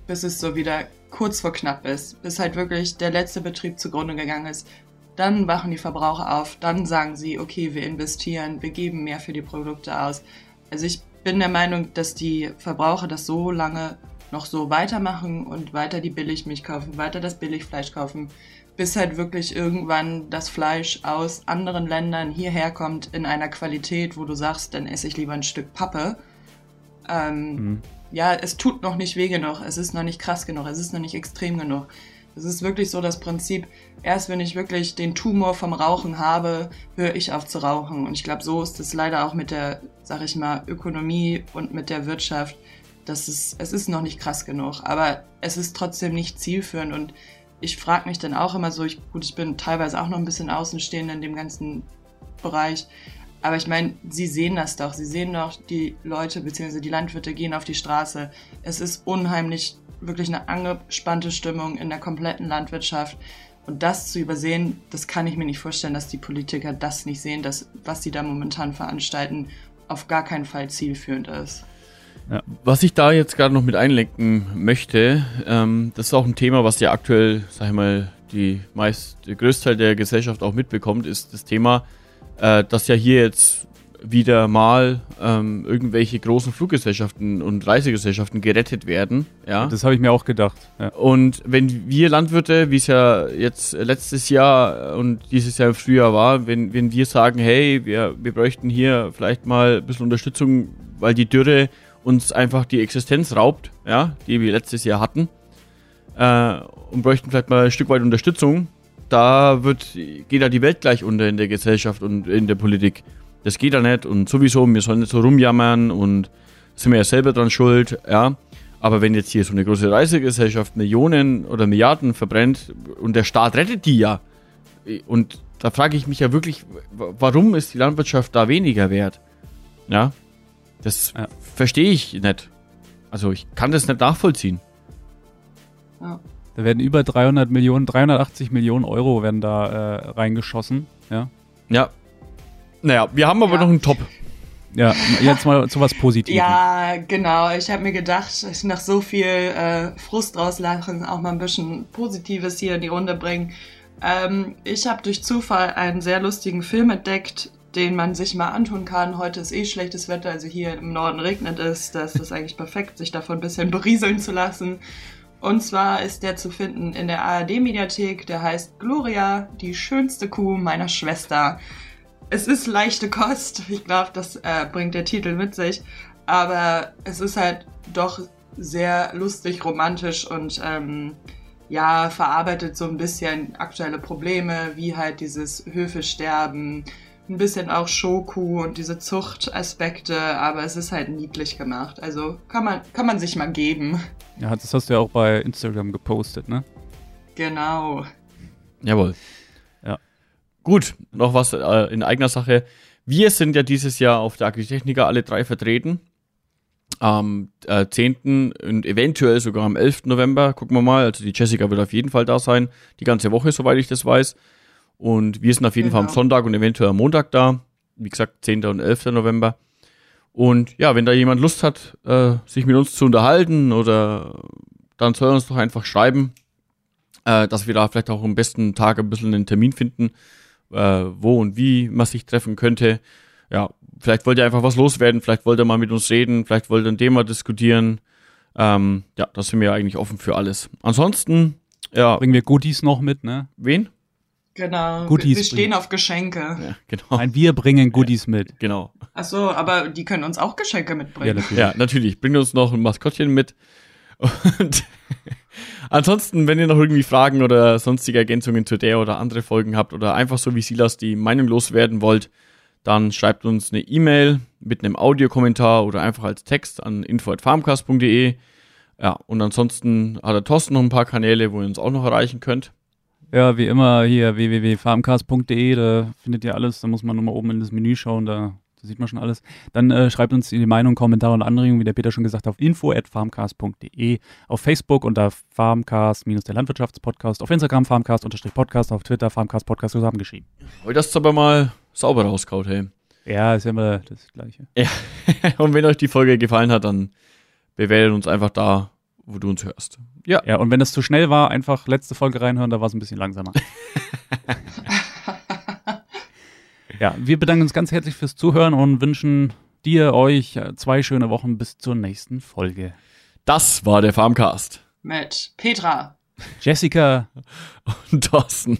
bis es so wieder kurz vor knapp ist, bis halt wirklich der letzte Betrieb zugrunde gegangen ist. Dann wachen die Verbraucher auf, dann sagen sie, okay, wir investieren, wir geben mehr für die Produkte aus. Also ich bin der Meinung, dass die Verbraucher das so lange noch so weitermachen und weiter die Billigmilch kaufen, weiter das Billigfleisch kaufen, bis halt wirklich irgendwann das Fleisch aus anderen Ländern hierher kommt in einer Qualität, wo du sagst, dann esse ich lieber ein Stück Pappe. Ähm, Mhm. Ja, es tut noch nicht weh genug, es ist noch nicht krass genug, es ist noch nicht extrem genug. Es ist wirklich so das Prinzip, erst wenn ich wirklich den Tumor vom Rauchen habe, höre ich auf zu rauchen. Und ich glaube, so ist es leider auch mit der, sag ich mal, Ökonomie und mit der Wirtschaft. Das ist, es ist noch nicht krass genug, aber es ist trotzdem nicht zielführend. Und ich frage mich dann auch immer so, ich, gut, ich bin teilweise auch noch ein bisschen außenstehend in dem ganzen Bereich. Aber ich meine, sie sehen das doch. Sie sehen doch, die Leute bzw. die Landwirte gehen auf die Straße. Es ist unheimlich, wirklich eine angespannte Stimmung in der kompletten Landwirtschaft. Und das zu übersehen, das kann ich mir nicht vorstellen, dass die Politiker das nicht sehen, dass was sie da momentan veranstalten, auf gar keinen Fall zielführend ist. Was ich da jetzt gerade noch mit einlenken möchte, ähm, das ist auch ein Thema, was ja aktuell, sag ich mal, die meist, der Größteil der Gesellschaft auch mitbekommt, ist das Thema, äh, dass ja hier jetzt wieder mal ähm, irgendwelche großen Fluggesellschaften und Reisegesellschaften gerettet werden. Ja. Das habe ich mir auch gedacht. Ja. Und wenn wir Landwirte, wie es ja jetzt letztes Jahr und dieses Jahr im Frühjahr war, wenn, wenn wir sagen, hey, wir, wir bräuchten hier vielleicht mal ein bisschen Unterstützung, weil die Dürre uns einfach die Existenz raubt, ja, die wir letztes Jahr hatten, äh, und bräuchten vielleicht mal ein Stück weit Unterstützung, da wird, geht da die Welt gleich unter in der Gesellschaft und in der Politik. Das geht da nicht und sowieso, wir sollen nicht so rumjammern und sind wir ja selber dran schuld, ja. Aber wenn jetzt hier so eine große Reisegesellschaft Millionen oder Milliarden verbrennt und der Staat rettet die ja, und da frage ich mich ja wirklich, warum ist die Landwirtschaft da weniger wert? Ja, das Ja. verstehe ich nicht. Also ich kann das nicht nachvollziehen. Ja. Da werden über 300 Millionen, 380 Millionen Euro werden da äh, reingeschossen. Ja. Ja. Naja, wir haben aber Ja. noch einen Top. Ja, jetzt mal zu was Positivem. Ja, genau. Ich habe mir gedacht, nach so viel äh, Frust rauslachen, auch mal ein bisschen Positives hier in die Runde bringen. Ähm, ich habe durch Zufall einen sehr lustigen Film entdeckt, den man sich mal antun kann. Heute ist eh schlechtes Wetter, also hier im Norden regnet es. Das ist eigentlich perfekt, sich davon ein bisschen berieseln zu lassen. Und zwar ist der zu finden in der ARD-Mediathek. Der heißt Gloria, die schönste Kuh meiner Schwester. Es ist leichte Kost. Ich glaube, das äh, bringt der Titel mit sich. Aber es ist halt doch sehr lustig, romantisch und ähm, ja, verarbeitet so ein bisschen aktuelle Probleme, wie halt dieses Höfesterben, ein bisschen auch Shoku und diese Zuchtaspekte, aber es ist halt niedlich gemacht. Also kann man, kann man sich mal geben. Ja, das hast du ja auch bei Instagram gepostet, ne? Genau. Jawohl. Ja. Gut, noch was äh, in eigener Sache. Wir sind ja dieses Jahr auf der Agritechnica alle drei vertreten. Am äh, 10. und eventuell sogar am 11. November, gucken wir mal. Also die Jessica wird auf jeden Fall da sein. Die ganze Woche, soweit ich das weiß. Und wir sind auf jeden Fall am Genau. Sonntag und eventuell am Montag da. Wie gesagt, 10. und 11. November. Und ja, wenn da jemand Lust hat, äh, sich mit uns zu unterhalten oder dann soll er uns doch einfach schreiben, äh, dass wir da vielleicht auch am besten Tag ein bisschen einen Termin finden, äh, wo und wie man sich treffen könnte. Ja, vielleicht wollt ihr einfach was loswerden, vielleicht wollt ihr mal mit uns reden, vielleicht wollt ihr ein Thema diskutieren. Ähm, ja, da sind wir eigentlich offen für alles. Ansonsten, ja, Bringen wir Goodies noch mit, ne? wen? Genau. Goodies wir, stehen bringen. auf Geschenke. Ja, genau. Nein, wir bringen Goodies mit. Genau. Ach so, aber die können uns auch Geschenke Ja, mitbringen. natürlich. Ja, natürlich. Bringt uns noch ein Maskottchen mit. Und ansonsten, wenn ihr noch irgendwie Fragen oder sonstige Ergänzungen zu der oder andere Folgen habt oder einfach so wie Silas die Meinung loswerden wollt, dann schreibt uns eine E-Mail mit einem Audiokommentar oder einfach als Text an info.farmcast.de. Ja, und ansonsten hat der Thorsten noch ein paar Kanäle, wo ihr uns auch noch erreichen könnt. Ja, wie immer hier www.farmcast.de, da findet ihr alles. Da muss man nur mal oben in das Menü schauen, da da sieht man schon alles. Dann äh, schreibt uns die Meinung, Kommentare und Anregungen, wie der Peter schon gesagt hat, auf info.farmcast.de, auf Facebook unter Farmcast minus der Landwirtschaftspodcast, auf Instagram Farmcast-Podcast, auf Twitter Farmcast Podcast zusammengeschrieben. Heute hast du aber mal sauber rauskaut, hey. Ja, ist ja immer das Gleiche. Ja. und wenn euch die Folge gefallen hat, dann bewertet uns einfach da, wo du uns hörst. Ja. Ja, und wenn das zu schnell war, einfach letzte Folge reinhören, da war es ein bisschen langsamer. ja, wir bedanken uns ganz herzlich fürs Zuhören und wünschen dir, euch zwei schöne Wochen bis zur nächsten Folge. Das war der Farmcast. Mit Petra. Jessica und Thorsten.